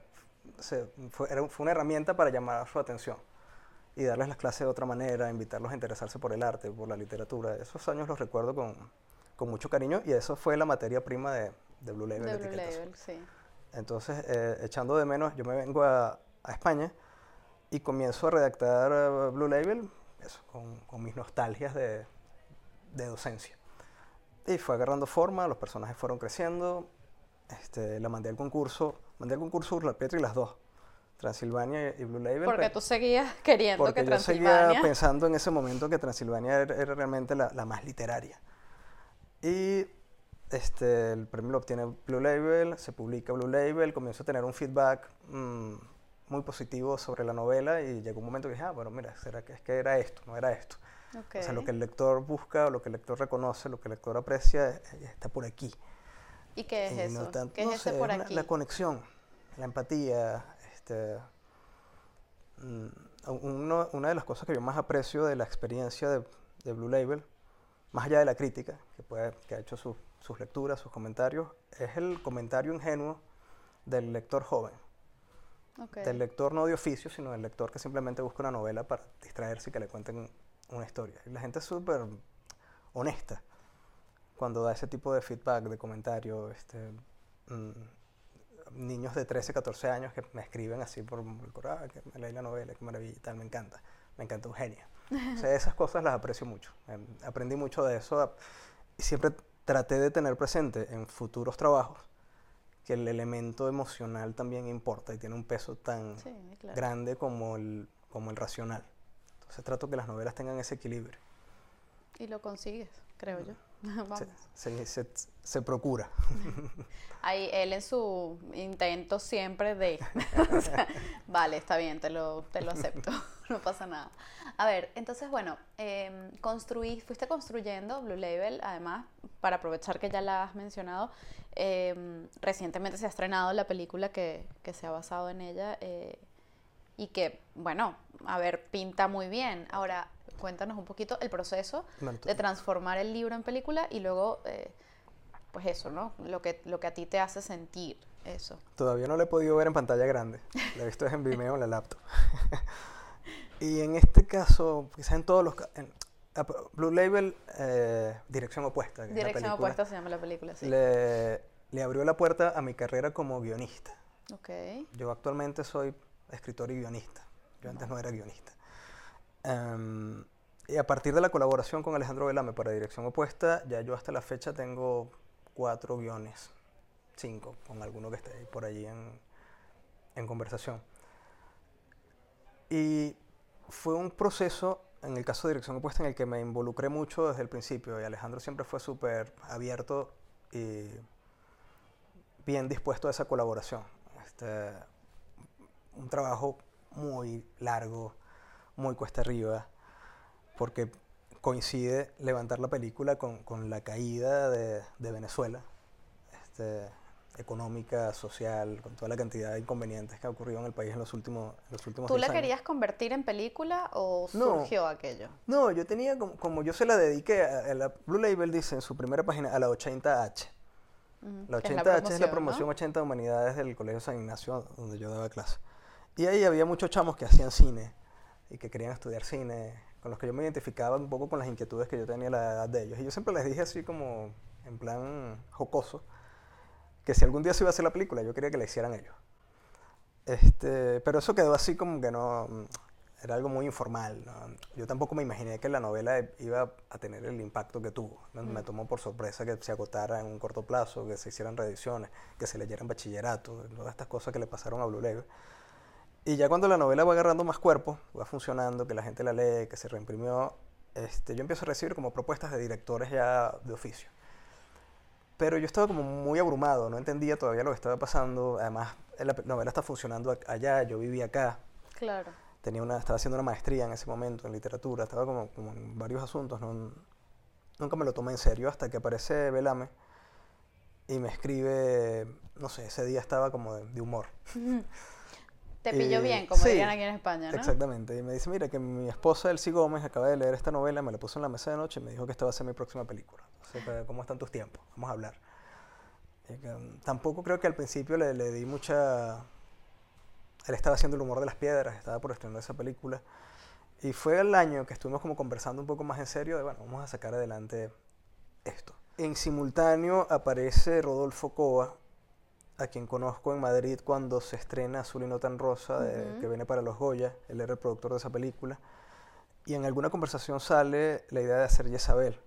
Speaker 2: se- fue, era- fue una herramienta para llamar su atención y darles las clases de otra manera, invitarlos a interesarse por el arte, por la literatura. Esos años los recuerdo con, con mucho cariño y eso fue la materia prima de, de Blue Label.
Speaker 1: De Blue. Label, sí.
Speaker 2: Entonces, eh, echando de menos, yo me vengo a, a España y comienzo a redactar eh, Blue Label eso, con, mis nostalgias de, de, docencia. Y fue agarrando forma, los personajes fueron creciendo, este, la mandé al concurso, mandé al concurso Urla Petri las dos, Transilvania y Blue Label.
Speaker 1: Porque tú seguías queriendo
Speaker 2: porque
Speaker 1: que Transilvania...
Speaker 2: yo seguía pensando en ese momento que Transilvania era, realmente la, la, más literaria. Y este, el premio lo obtiene Blue Label, se publica Blue Label, comienzo a tener un feedback mm, muy positivo sobre la novela y llegó un momento que dije, ah, bueno, mira, ¿será que es que era esto? No era esto. O sea, lo que el lector busca, lo que el lector reconoce, lo que el lector aprecia, eh, está por aquí.
Speaker 1: ¿Y qué es eso? ¿Qué es ese por aquí?
Speaker 2: La, conexión, la empatía. Este, mm, una de las cosas que yo más aprecio de la experiencia de, de Blue Label, más allá de la crítica que, puede, que ha hecho sus lecturas, sus comentarios, es el comentario ingenuo del lector joven. Del lector no de oficio, sino del lector que simplemente busca una novela para distraerse y que le cuenten una historia. Y la gente es súper honesta cuando da ese tipo de feedback, de comentario. Este, mm, niños de 13, 14 años que me escriben así por el ah, que me leí la novela, qué maravilla y tal, me encanta. Me encanta Eugenia. o sea, esas cosas las aprecio mucho. Em, aprendí mucho de eso y siempre traté de tener presente en futuros trabajos que el elemento emocional también importa y tiene un peso tan grande como el, como el racional. Entonces trato que las novelas tengan ese equilibrio.
Speaker 1: Y lo consigues, creo yo. [laughs]
Speaker 2: Se, se, se, procura. [laughs]
Speaker 1: Ahí él en su intento siempre de... [laughs] vale, está bien, te lo, te lo acepto, no pasa nada. A ver, entonces, bueno, eh, construí, fuiste construyendo Blue Label, además, para aprovechar que ya la has mencionado, em, recientemente se ha estrenado la película que, que se ha basado en ella eh, y que, bueno, a ver, pinta muy bien. Ahora, cuéntanos un poquito el proceso de transformar el libro en película y luego, eh, pues eso, ¿no? Lo que, lo que a ti te hace sentir eso.
Speaker 2: Todavía no lo he podido ver en pantalla grande. Lo he visto en Vimeo en la laptop. [laughs] y en este caso, quizás en todos los en, Blue Label, eh, Dirección Opuesta.
Speaker 1: Dirección Opuesta se llama la película, sí.
Speaker 2: Le, le, abrió la puerta a mi carrera como guionista.
Speaker 1: Okay.
Speaker 2: Yo actualmente soy escritor y guionista. Yo antes no era guionista. Em, y a partir de la colaboración con Alejandro Velame para Dirección Opuesta, ya yo hasta la fecha tengo cuatro guiones, cinco, con alguno que esté por allí en, en conversación. Y fue un proceso, en el caso de Dirección Opuesta, en el que me involucré mucho desde el principio. Y Alejandro siempre fue súper abierto y bien dispuesto a esa colaboración. Este, un trabajo muy largo, muy cuesta arriba, porque coincide levantar la película con, con la caída de, de Venezuela, este, económica, social, con toda la cantidad de inconvenientes que ha ocurrido en el país en los últimos, en los últimos
Speaker 1: ¿Tú la querías convertir en película o surgió aquello?
Speaker 2: No, yo tenía, como, como, yo se la dediqué, a, la Blue Label dice en su primera página, a la 80H. La 80H es la promoción 80 de Humanidades del Colegio San Ignacio, donde yo daba clase. Y ahí había muchos chamos que hacían cine y que querían estudiar cine, con los que yo me identificaba un poco con las inquietudes que yo tenía a la edad de ellos. Y yo siempre les dije así como en plan jocoso, que si algún día se iba a hacer la película, yo quería que la hicieran ellos. Este, pero eso quedó así como que no, era algo muy informal. Yo tampoco me imaginé que la novela iba a tener el impacto que tuvo. Me mm. tomó por sorpresa que se agotara en un corto plazo, que se hicieran reediciones, que se leyeran bachillerato, todas estas cosas que le pasaron a Blue Label. Y ya cuando la novela va agarrando más cuerpo, va funcionando, que la gente la lee, que se reimprimió, este, yo empiezo a recibir como propuestas de directores ya de oficio. Pero yo estaba como muy abrumado, no entendía todavía lo que estaba pasando. Además, la novela está funcionando allá, yo vivía acá.
Speaker 1: Claro.
Speaker 2: Tenía una, estaba haciendo una maestría en ese momento en literatura, estaba como, como en varios asuntos. No, nunca me lo tomé en serio hasta que aparece Velame y me escribe, no sé, ese día estaba como de, de humor. [laughs]
Speaker 1: Te pilló bien, como dirían aquí en España, ¿no?
Speaker 2: Exactamente. Y me dice, mira, que mi esposa Elsie Gómez acaba de leer esta novela, me la puso en la mesa de noche y me dijo que esta va a ser mi próxima película. Entonces, ¿cómo están tus tiempos? Vamos a hablar. Um, tampoco creo que al principio le, le, di mucha... Él estaba haciendo el humor de las piedras, estaba por estrenar esa película. Y fue el año que estuvimos como conversando un poco más en serio de, bueno, vamos a sacar adelante esto. En simultáneo aparece Rodolfo Coa, a quien conozco en Madrid cuando se estrena Azul y no tan rosa, que viene para los Goya, él era el productor de esa película. Y en alguna conversación sale la idea de hacer Jezabel,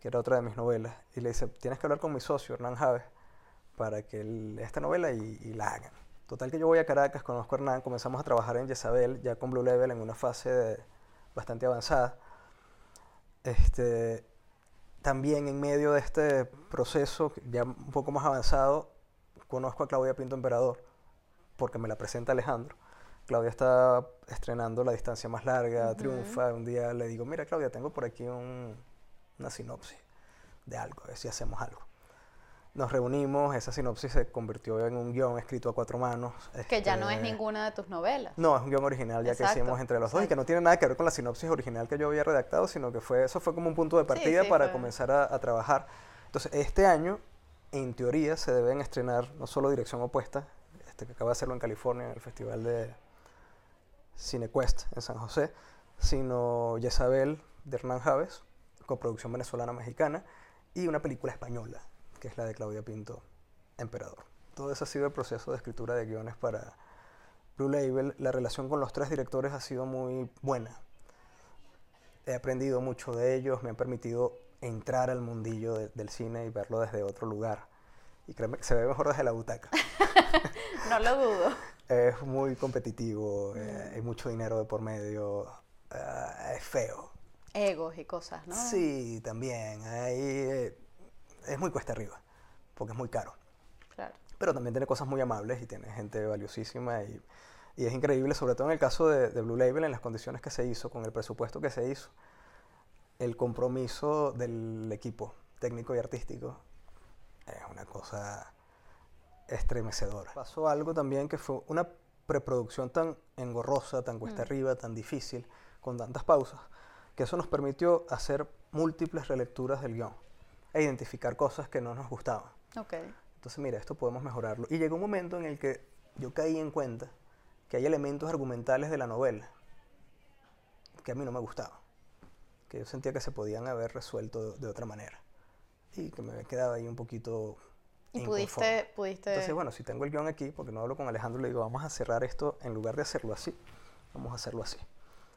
Speaker 2: que era otra de mis novelas. Y le dice, tienes que hablar con mi socio, Hernán Javes, para que él, esta novela y, y la hagan. Total que yo voy a Caracas, conozco a Hernán, comenzamos a trabajar en Jezabel, ya con Blue Level en una fase de- bastante avanzada. Este, también en medio de este proceso, ya un poco más avanzado, conozco a Claudia Pinto Emperador, porque me la presenta Alejandro. Claudia está estrenando La Distancia Más Larga, triunfa. Un día le digo, mira Claudia, tengo por aquí un- una sinopsis de algo, a ver si hacemos algo. Nos reunimos, esa sinopsis se convirtió en un guion escrito a cuatro manos.
Speaker 1: Que ya no es
Speaker 2: este,
Speaker 1: ninguna de tus novelas.
Speaker 2: no, es un guion original ya
Speaker 1: Exacto,
Speaker 2: que hicimos entre los dos y que no tiene nada que ver con la sinopsis original que yo había redactado, sino que fue eso fue como un punto de partida
Speaker 1: sí,
Speaker 2: para
Speaker 1: fue-
Speaker 2: comenzar a, a trabajar. Entonces, este año, en teoría, se deben estrenar no solo Dirección Opuesta, este que acaba de hacerlo en California, en el Festival de Cinequest en San José, sino Jezabel de Hernán Javes, coproducción venezolana-mexicana, y una película española, que es la de Claudia Pinto, Emperador. Todo eso ha sido el proceso de escritura de guiones para Blue Label. La relación con los tres directores ha sido muy buena. He aprendido mucho de ellos, me han permitido entrar al mundillo de- del cine y verlo desde otro lugar. Y créeme que se ve mejor desde la butaca. [laughs]
Speaker 1: No lo dudo.
Speaker 2: Es muy competitivo, eh, hay mucho dinero de por medio, ah, es feo.
Speaker 1: Egos y cosas, ¿no?
Speaker 2: Sí, también, hay, eh, es muy cuesta arriba, porque es muy caro.
Speaker 1: Claro.
Speaker 2: pero también tiene cosas muy amables y tiene gente valiosísima y, y es increíble, sobre todo en el caso de, de Blue Label, en las condiciones que se hizo, con el presupuesto que se hizo, el compromiso del equipo técnico y artístico es una cosa estremecedora. Pasó algo también que fue una preproducción tan engorrosa, tan cuesta
Speaker 1: Mm.
Speaker 2: arriba, tan difícil, con tantas pausas, que eso nos permitió hacer múltiples relecturas del guion e identificar cosas que no nos gustaban.
Speaker 1: Ok.
Speaker 2: Entonces, mira, esto podemos mejorarlo. Y llegó un momento en el que yo caí en cuenta que hay elementos argumentales de la novela que a mí no me gustaban, que yo sentía que se podían haber resuelto de, de otra manera y que me quedaba ahí un poquito
Speaker 1: Y
Speaker 2: inconforme.
Speaker 1: pudiste, pudiste...
Speaker 2: Entonces, bueno, si tengo el guion aquí, porque no hablo con Alejandro, le digo, vamos a cerrar esto, en lugar de hacerlo así, vamos a hacerlo así.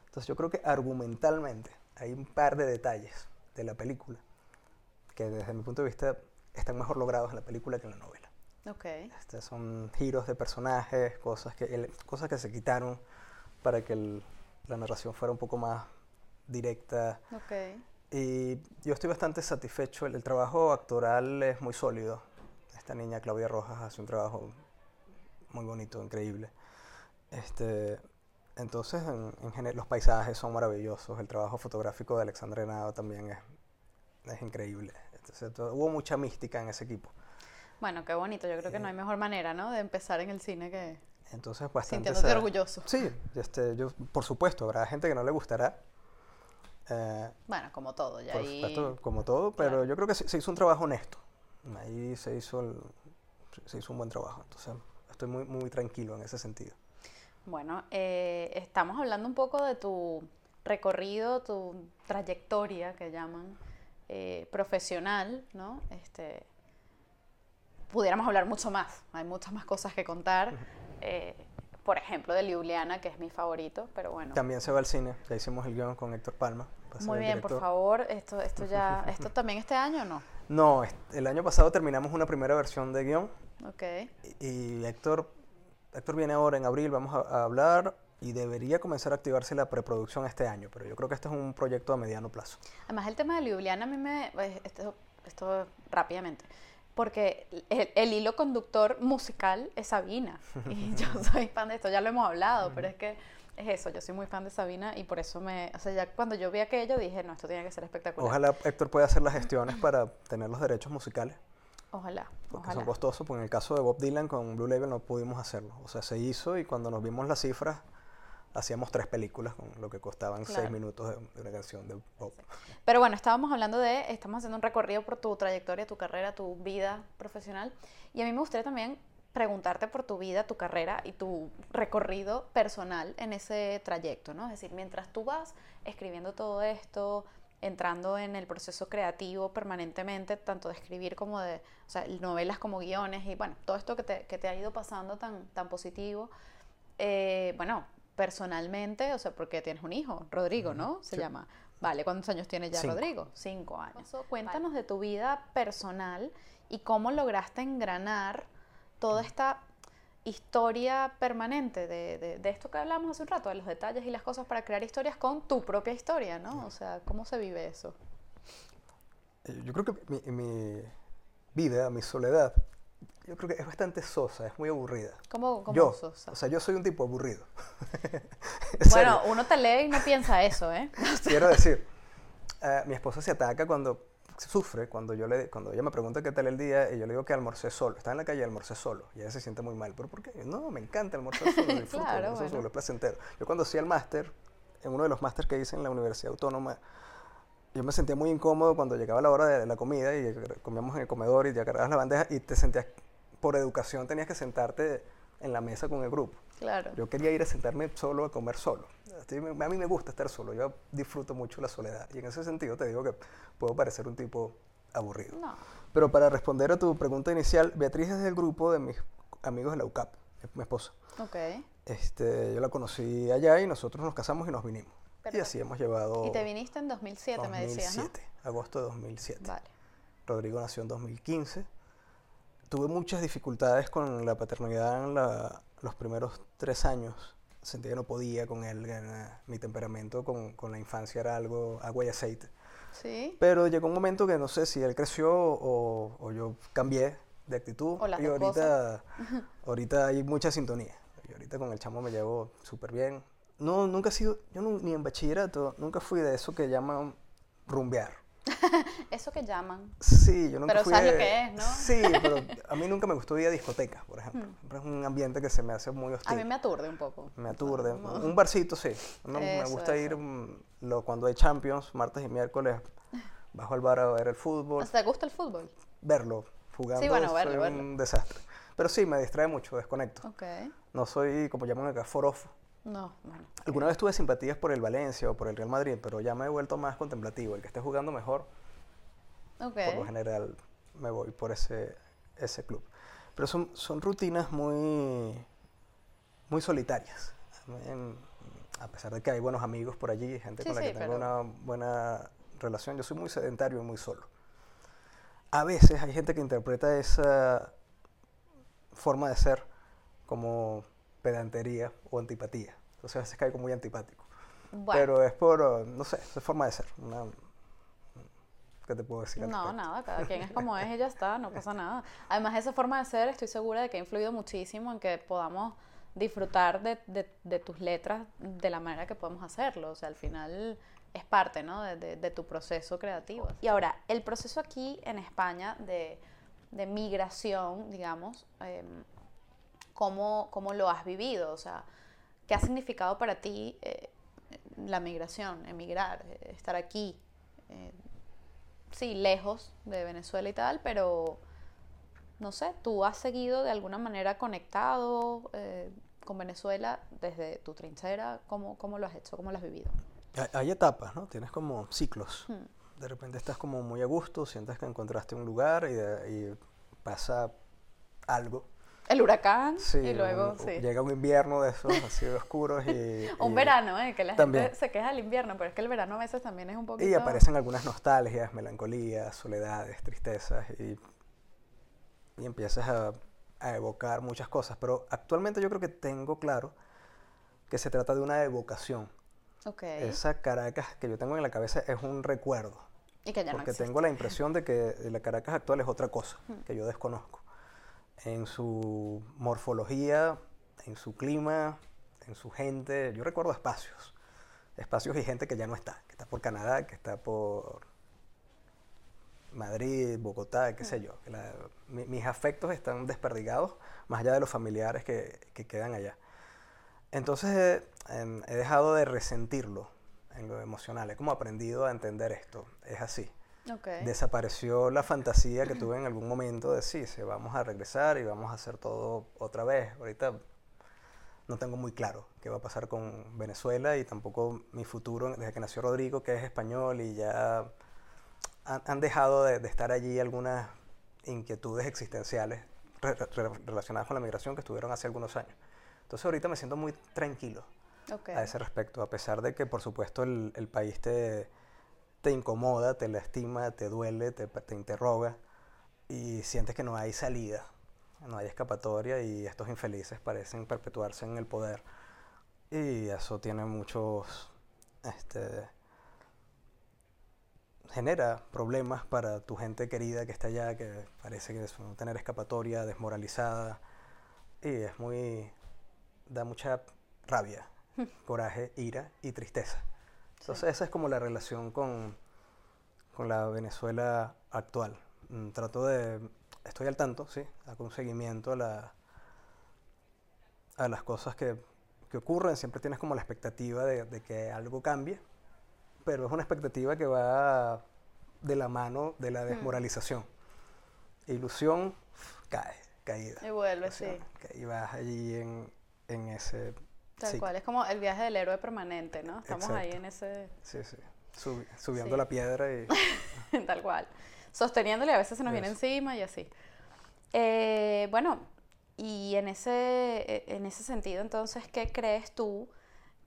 Speaker 2: Entonces yo creo que argumentalmente hay un par de detalles de la película que desde mi punto de vista están mejor logrados en la película que en la novela.
Speaker 1: Ok.
Speaker 2: Este, son giros de personajes, cosas que, ele- cosas que se quitaron para que el- la narración fuera un poco más directa.
Speaker 1: Ok.
Speaker 2: Y yo estoy bastante satisfecho. El, el trabajo actoral es muy sólido. Esta niña Claudia Rojas hace un trabajo muy bonito, increíble. Este, entonces, en, en general, los paisajes son maravillosos. El trabajo fotográfico de Alexandra Henao también es, es increíble. Entonces, to- hubo mucha mística en ese equipo.
Speaker 1: Bueno, qué bonito. Yo creo que no hay mejor manera, ¿no? De empezar en el cine que
Speaker 2: Entonces, bastante...
Speaker 1: sintiéndote orgulloso.
Speaker 2: Sí, este, yo, por supuesto, habrá gente que no le gustará. Eh,
Speaker 1: Bueno, como todo. Ya
Speaker 2: por
Speaker 1: ahí...
Speaker 2: supuesto, como todo, pero
Speaker 1: claro.
Speaker 2: yo creo que se, se hizo un trabajo honesto. Ahí se hizo, el- se hizo un buen trabajo. Entonces, estoy muy, muy tranquilo en ese sentido.
Speaker 1: Bueno, eh, estamos hablando un poco de tu recorrido, tu trayectoria que llaman eh, profesional, ¿no? Este, pudiéramos hablar mucho más, hay muchas más cosas que contar. eh, por ejemplo, de Liuliana, que es mi favorito, pero bueno.
Speaker 2: También se va al cine. Ya hicimos el guion con Héctor Palma.
Speaker 1: Muy bien, por favor, esto, esto ya, [laughs] esto también este año o no?
Speaker 2: No, el año pasado terminamos una primera versión de guion
Speaker 1: Ok.
Speaker 2: y, y Héctor, Héctor viene ahora en abril, vamos a, a hablar y debería comenzar a activarse la preproducción este año, pero yo creo que este es un proyecto a mediano plazo.
Speaker 1: Además, el tema de Ljubljana a mí me... pues, Esto, esto rápidamente. Porque el, el hilo conductor musical es Sabina. Y yo [laughs] soy fan de esto, ya lo hemos hablado, pero es que es eso, yo soy muy fan de Sabina y por eso me... O sea, ya cuando yo vi aquello dije, no, esto tiene que ser espectacular.
Speaker 2: Ojalá Héctor pueda hacer las gestiones para tener los derechos musicales.
Speaker 1: Ojalá,
Speaker 2: porque
Speaker 1: ojalá.
Speaker 2: son costosos, porque en el caso de Bob Dylan con Blue Label no pudimos hacerlo. O sea, se hizo y cuando nos vimos las cifras, hacíamos tres películas con lo que costaban
Speaker 1: Claro.
Speaker 2: seis minutos de, una canción de Bob.
Speaker 1: Pero bueno, estábamos hablando de, estamos haciendo un recorrido por tu trayectoria, tu carrera, tu vida profesional. Y a mí me gustaría también preguntarte por tu vida, tu carrera y tu recorrido personal en ese trayecto, ¿no? Es decir, mientras tú vas escribiendo todo esto, entrando en el proceso creativo permanentemente, tanto de escribir como de, o sea, novelas como guiones y bueno, todo esto que te, que te ha ido pasando tan, tan positivo, eh, bueno, personalmente, o sea, porque tienes un hijo, Rodrigo, ¿no? Se
Speaker 2: Sí.
Speaker 1: llama. Vale, ¿cuántos años tiene ya
Speaker 2: Cinco.
Speaker 1: Rodrigo? Cinco años. Cuéntanos de tu vida personal y cómo lograste engranar toda esta historia permanente de, de- de esto que hablamos hace un rato, de los detalles y las cosas para crear historias con tu propia historia, ¿no? O sea, ¿cómo se vive eso?
Speaker 2: Eh, Yo creo que mi, mi vida, mi soledad, yo creo que es bastante sosa, es muy aburrida.
Speaker 1: ¿Cómo, cómo
Speaker 2: yo,
Speaker 1: sos?
Speaker 2: o sea, yo soy un tipo aburrido. [laughs] En
Speaker 1: Bueno, uno te lee y no piensa eso, ¿eh? [laughs]
Speaker 2: Quiero decir, eh, mi esposa se ataca cuando sufre, cuando yo le, cuando ella me pregunta qué tal el día y yo le digo que almorcé solo. Está en la calle y almorcé solo. Y ella se siente muy mal. ¿Pero por qué? No, me encanta almorzar solo. [laughs] Disfruto
Speaker 1: Claro,
Speaker 2: almorzar
Speaker 1: bueno.
Speaker 2: solo, es placentero. Yo cuando hacía el máster, en uno de los másteres que hice en la Universidad Autónoma, yo me sentía muy incómodo cuando llegaba la hora de la comida y comíamos en el comedor y ya cargabas la bandeja y te sentías, por educación, tenías que sentarte en la mesa con el grupo.
Speaker 1: Claro.
Speaker 2: Yo quería ir a sentarme solo a comer solo. A mí me gusta estar solo, yo disfruto mucho la soledad. Y en ese sentido te digo que puedo parecer un tipo aburrido.
Speaker 1: No.
Speaker 2: Pero para responder a tu pregunta inicial, Beatriz es del grupo de mis amigos de la UCAP, es mi esposa.
Speaker 1: Ok.
Speaker 2: Este, yo la conocí allá y nosotros nos casamos y nos vinimos. Y
Speaker 1: Perfecto.
Speaker 2: así hemos llevado
Speaker 1: Y te viniste en 2007, me decías, ¿no?
Speaker 2: 2007, agosto de 2007.
Speaker 1: Vale.
Speaker 2: Rodrigo nació en 2015. Tuve muchas dificultades con la paternidad en la- los primeros tres años. Sentía que no podía con él. Mi temperamento con, con la infancia era algo agua y aceite.
Speaker 1: Sí.
Speaker 2: Pero llegó un momento que no sé si él creció o, o yo cambié de actitud.
Speaker 1: O las
Speaker 2: y ahorita, ahorita hay mucha sintonía. Y ahorita con el chamo me llevo súper bien. No, nunca he sido, yo nu- ni en bachillerato, nunca fui de eso que llaman rumbear. [laughs]
Speaker 1: Eso que llaman.
Speaker 2: Sí, yo nunca
Speaker 1: Pero
Speaker 2: fui
Speaker 1: sabes lo que es, ¿no?
Speaker 2: Sí, pero a mí nunca me gustó ir a discotecas, por ejemplo. Siempre Es un ambiente que se me hace muy hostil.
Speaker 1: A mí me aturde un poco.
Speaker 2: Me aturde.
Speaker 1: No.
Speaker 2: Un barcito, sí. No, me gusta
Speaker 1: eso.
Speaker 2: ir mm, lo, cuando hay Champions, martes y miércoles, bajo al bar a ver el fútbol,
Speaker 1: ¿Te gusta el fútbol?
Speaker 2: verlo, jugando.
Speaker 1: bueno,
Speaker 2: soy
Speaker 1: verlo,
Speaker 2: un
Speaker 1: verlo.
Speaker 2: desastre. Pero sí, me distrae mucho, desconecto.
Speaker 1: Ok.
Speaker 2: No soy, como llaman acá, forofo.
Speaker 1: No, bueno.
Speaker 2: Alguna vez tuve simpatías por el Valencia o por el Real Madrid, pero ya me he vuelto más contemplativo. El que esté jugando mejor,
Speaker 1: Ok.
Speaker 2: por lo general me voy por ese, ese club. Pero son, son rutinas muy, muy solitarias. En- a pesar de que hay buenos amigos por allí, gente
Speaker 1: Sí,
Speaker 2: con la
Speaker 1: sí,
Speaker 2: que tengo
Speaker 1: pero-
Speaker 2: una buena relación, yo soy muy sedentario y muy solo. A veces hay gente que interpreta esa forma de ser como pedantería o antipatía. Entonces a veces caigo muy antipático.
Speaker 1: Bueno.
Speaker 2: Pero es por, uh, no sé, es forma de ser. Una, ¿Qué te puedo decir?
Speaker 1: No, nada, cada quien es como es y ya está, no pasa [laughs] nada. Además, esa forma de ser, estoy segura de que ha influido muchísimo en que podamos disfrutar de, de- de tus letras de la manera que podemos hacerlo. O sea, al final es parte, ¿no? De, de- tu proceso creativo. Y ahora, el proceso aquí en España de, migración, digamos, em, ¿cómo, cómo lo has vivido? O sea, ¿qué ha significado para ti eh, la migración, emigrar, eh, estar aquí? eh, sí, lejos de Venezuela y tal, pero no sé, tú has seguido de alguna manera conectado eh, con Venezuela desde tu trinchera, ¿cómo, cómo lo has hecho? ¿Cómo lo has vivido?
Speaker 2: Hay, hay etapas, ¿no? Tienes como ciclos.
Speaker 1: Hmm.
Speaker 2: De repente estás como muy a gusto, sientes que encontraste un lugar y, de- y pasa algo.
Speaker 1: El huracán
Speaker 2: Sí,
Speaker 1: y luego,
Speaker 2: un-
Speaker 1: sí.
Speaker 2: llega un invierno de esos así de oscuros y, [laughs]
Speaker 1: Un
Speaker 2: y-
Speaker 1: verano, ¿eh? que la
Speaker 2: también.
Speaker 1: gente se queja del invierno, pero es que el verano a veces también es un poquito...
Speaker 2: Y aparecen algunas nostalgias, melancolías, soledades, tristezas y, y empiezas a, a evocar muchas cosas. Pero actualmente yo creo que tengo claro que se trata de una evocación.
Speaker 1: Ok.
Speaker 2: Esa Caracas que yo tengo en la cabeza es un recuerdo.
Speaker 1: Y que ya no
Speaker 2: porque tengo la impresión de que la Caracas actual es otra cosa que yo desconozco. En su morfología, en su clima, en su gente. Yo recuerdo espacios. Espacios y gente que ya no está. Que está por Canadá, que está por Madrid, Bogotá, qué sé yo. la- mi- mis afectos están desperdigados, más allá de los familiares que, que quedan allá. Entonces eh, he dejado de resentirlo en lo emocional. He como aprendido a entender esto. Es así.
Speaker 1: Ok.
Speaker 2: Desapareció la fantasía que tuve en algún momento de sí, se vamos a regresar y vamos a hacer todo otra vez. Ahorita no tengo muy claro qué va a pasar con Venezuela y tampoco mi futuro desde que nació Rodrigo, que es español y ya han, han dejado de, de estar allí algunas inquietudes existenciales re- re- relacionadas con la migración que estuvieron hace algunos años. Entonces ahorita me siento muy tranquilo. a ese respecto, a pesar de que por supuesto el, el país te, te, incomoda, te lastima, te duele, te, te interroga y sientes que no hay salida, no hay escapatoria y estos infelices parecen perpetuarse en el poder. Y eso tiene muchos, este, genera problemas para tu gente querida que está allá, que parece que es no tener escapatoria, desmoralizada. Y es muy, da mucha rabia, [laughs] coraje, ira y tristeza. Entonces esa es como la relación con, con la Venezuela actual. Mm, trato de, estoy al tanto, sí, hago un seguimiento a, la, a las cosas que, que ocurren, siempre tienes como la expectativa de, de, que algo cambie, pero es una expectativa que va de la mano de la desmoralización. Ilusión, cae, caída.
Speaker 1: Y vuelve, sí.
Speaker 2: Y vas allí en, en ese...
Speaker 1: Tal cual, es como el viaje del héroe permanente, ¿no? Estamos ahí en ese...
Speaker 2: Sí, sí. subiendo la piedra y... [laughs]
Speaker 1: Tal cual sosteniéndole, a veces se nos viene encima y así. Eh, bueno, y en ese, e, en ese sentido, entonces, ¿qué crees tú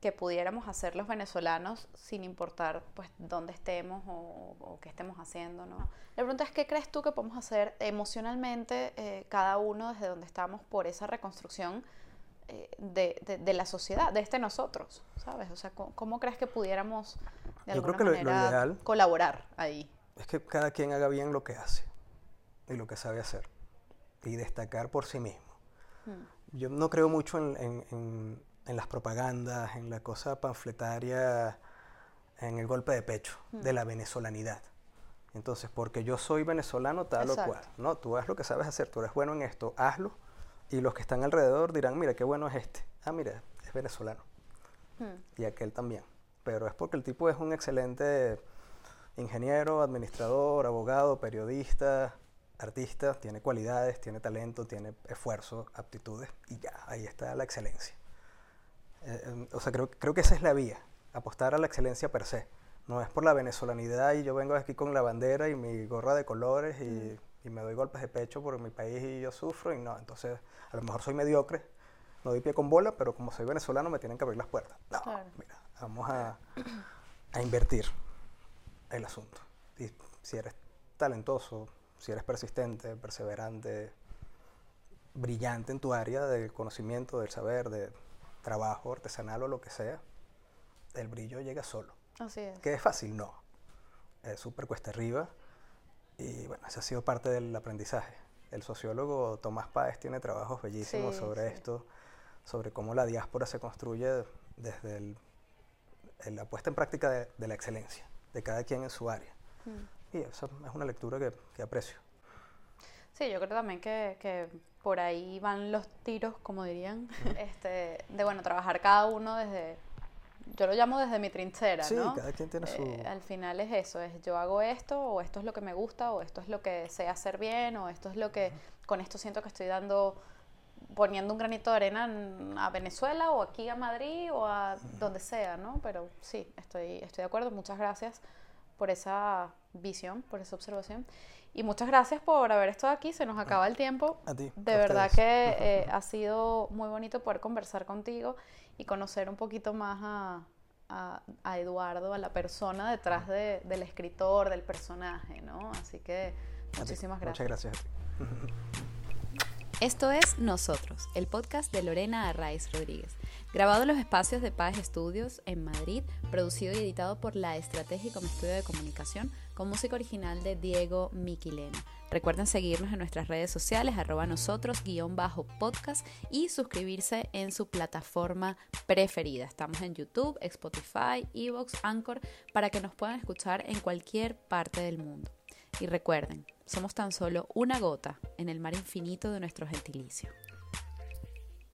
Speaker 1: que pudiéramos hacer los venezolanos sin importar pues dónde estemos o, qué estemos haciendo? ¿no? La pregunta es, ¿qué crees tú que podemos hacer emocionalmente eh, cada uno desde donde estamos por esa reconstrucción eh, de, de, la sociedad, de este nosotros? ¿Sabes? O sea, ¿cómo, crees que pudiéramos de alguna manera colaborar ahí?
Speaker 2: es que cada quien haga bien lo que hace y lo que sabe hacer y destacar por sí mismo. Hmm. Yo no creo mucho en, las propagandas, en la cosa panfletaria, en el golpe de pecho hmm. de la venezolanidad. Entonces, porque yo soy venezolano tal o cual, no, tú haz lo que sabes hacer, tú eres bueno en esto, hazlo y los que están alrededor dirán, mira, qué bueno es este. Ah, mira, es venezolano. Hmm. Y aquel también. Pero es porque el tipo es un excelente ingeniero, administrador, abogado, periodista, artista, tiene cualidades, tiene talento, tiene esfuerzo, aptitudes y ya, ahí está la excelencia. Eh, em, o sea, creo, creo que esa es la vía, apostar a la excelencia per se. No es por la venezolanidad y yo vengo aquí con la bandera y mi gorra de colores y, y me doy golpes de pecho por mi país y yo sufro y no, entonces a lo mejor soy mediocre, no doy pie con bola, pero como soy venezolano me tienen que abrir las puertas. No, mira, vamos a, a invertir el asunto. Y si eres talentoso, si eres persistente, perseverante, brillante en tu área del conocimiento, del saber, de trabajo artesanal o lo que sea, el brillo llega solo.
Speaker 1: Así es.
Speaker 2: Que es fácil, no. Es súper cuesta arriba. Y bueno, ese ha sido parte del aprendizaje. El sociólogo Tomás Páez tiene trabajos bellísimos sobre esto, sobre cómo la diáspora se construye desde la puesta en práctica de la excelencia de cada quien en su área. Mm. Y esa es una lectura que, que, aprecio.
Speaker 1: Sí, yo creo también que, que, por ahí van los tiros, como dirían, este, de bueno, trabajar cada uno desde, yo lo llamo desde mi trinchera,
Speaker 2: sí, cada quien tiene su...
Speaker 1: Eh, al final es eso, es yo hago esto, o esto es lo que me gusta, o esto es lo que sé hacer bien, o esto es lo que, con esto siento que estoy dando poniendo un granito de arena a Venezuela o aquí a Madrid o a donde sea, ¿no? Pero sí, estoy, estoy de acuerdo. Muchas gracias por esa visión, por esa observación. Y muchas gracias por haber estado aquí. Se nos acaba el tiempo.
Speaker 2: A ti.
Speaker 1: De verdad que [laughs] eh, ha sido muy bonito poder conversar contigo y conocer un poquito más a, a, Eduardo, a la persona detrás de, del escritor, del personaje, ¿no? Así que muchísimas gracias.
Speaker 2: Muchas gracias a ti. [laughs]
Speaker 1: Esto es Nosotros, el podcast de Lorena Arraiz Rodríguez, grabado en los espacios de Paz Estudios en Madrid, producido y editado por La Estrategia como estudio de comunicación, con música original de Diego Miquilena. Recuerden seguirnos en nuestras redes sociales, arroba nosotros, guion bajo podcast y suscribirse en su plataforma preferida. Estamos en YouTube, Spotify, Evox, Anchor, para que nos puedan escuchar en cualquier parte del mundo. Y recuerden, somos tan solo una gota en el mar infinito de nuestro gentilicio.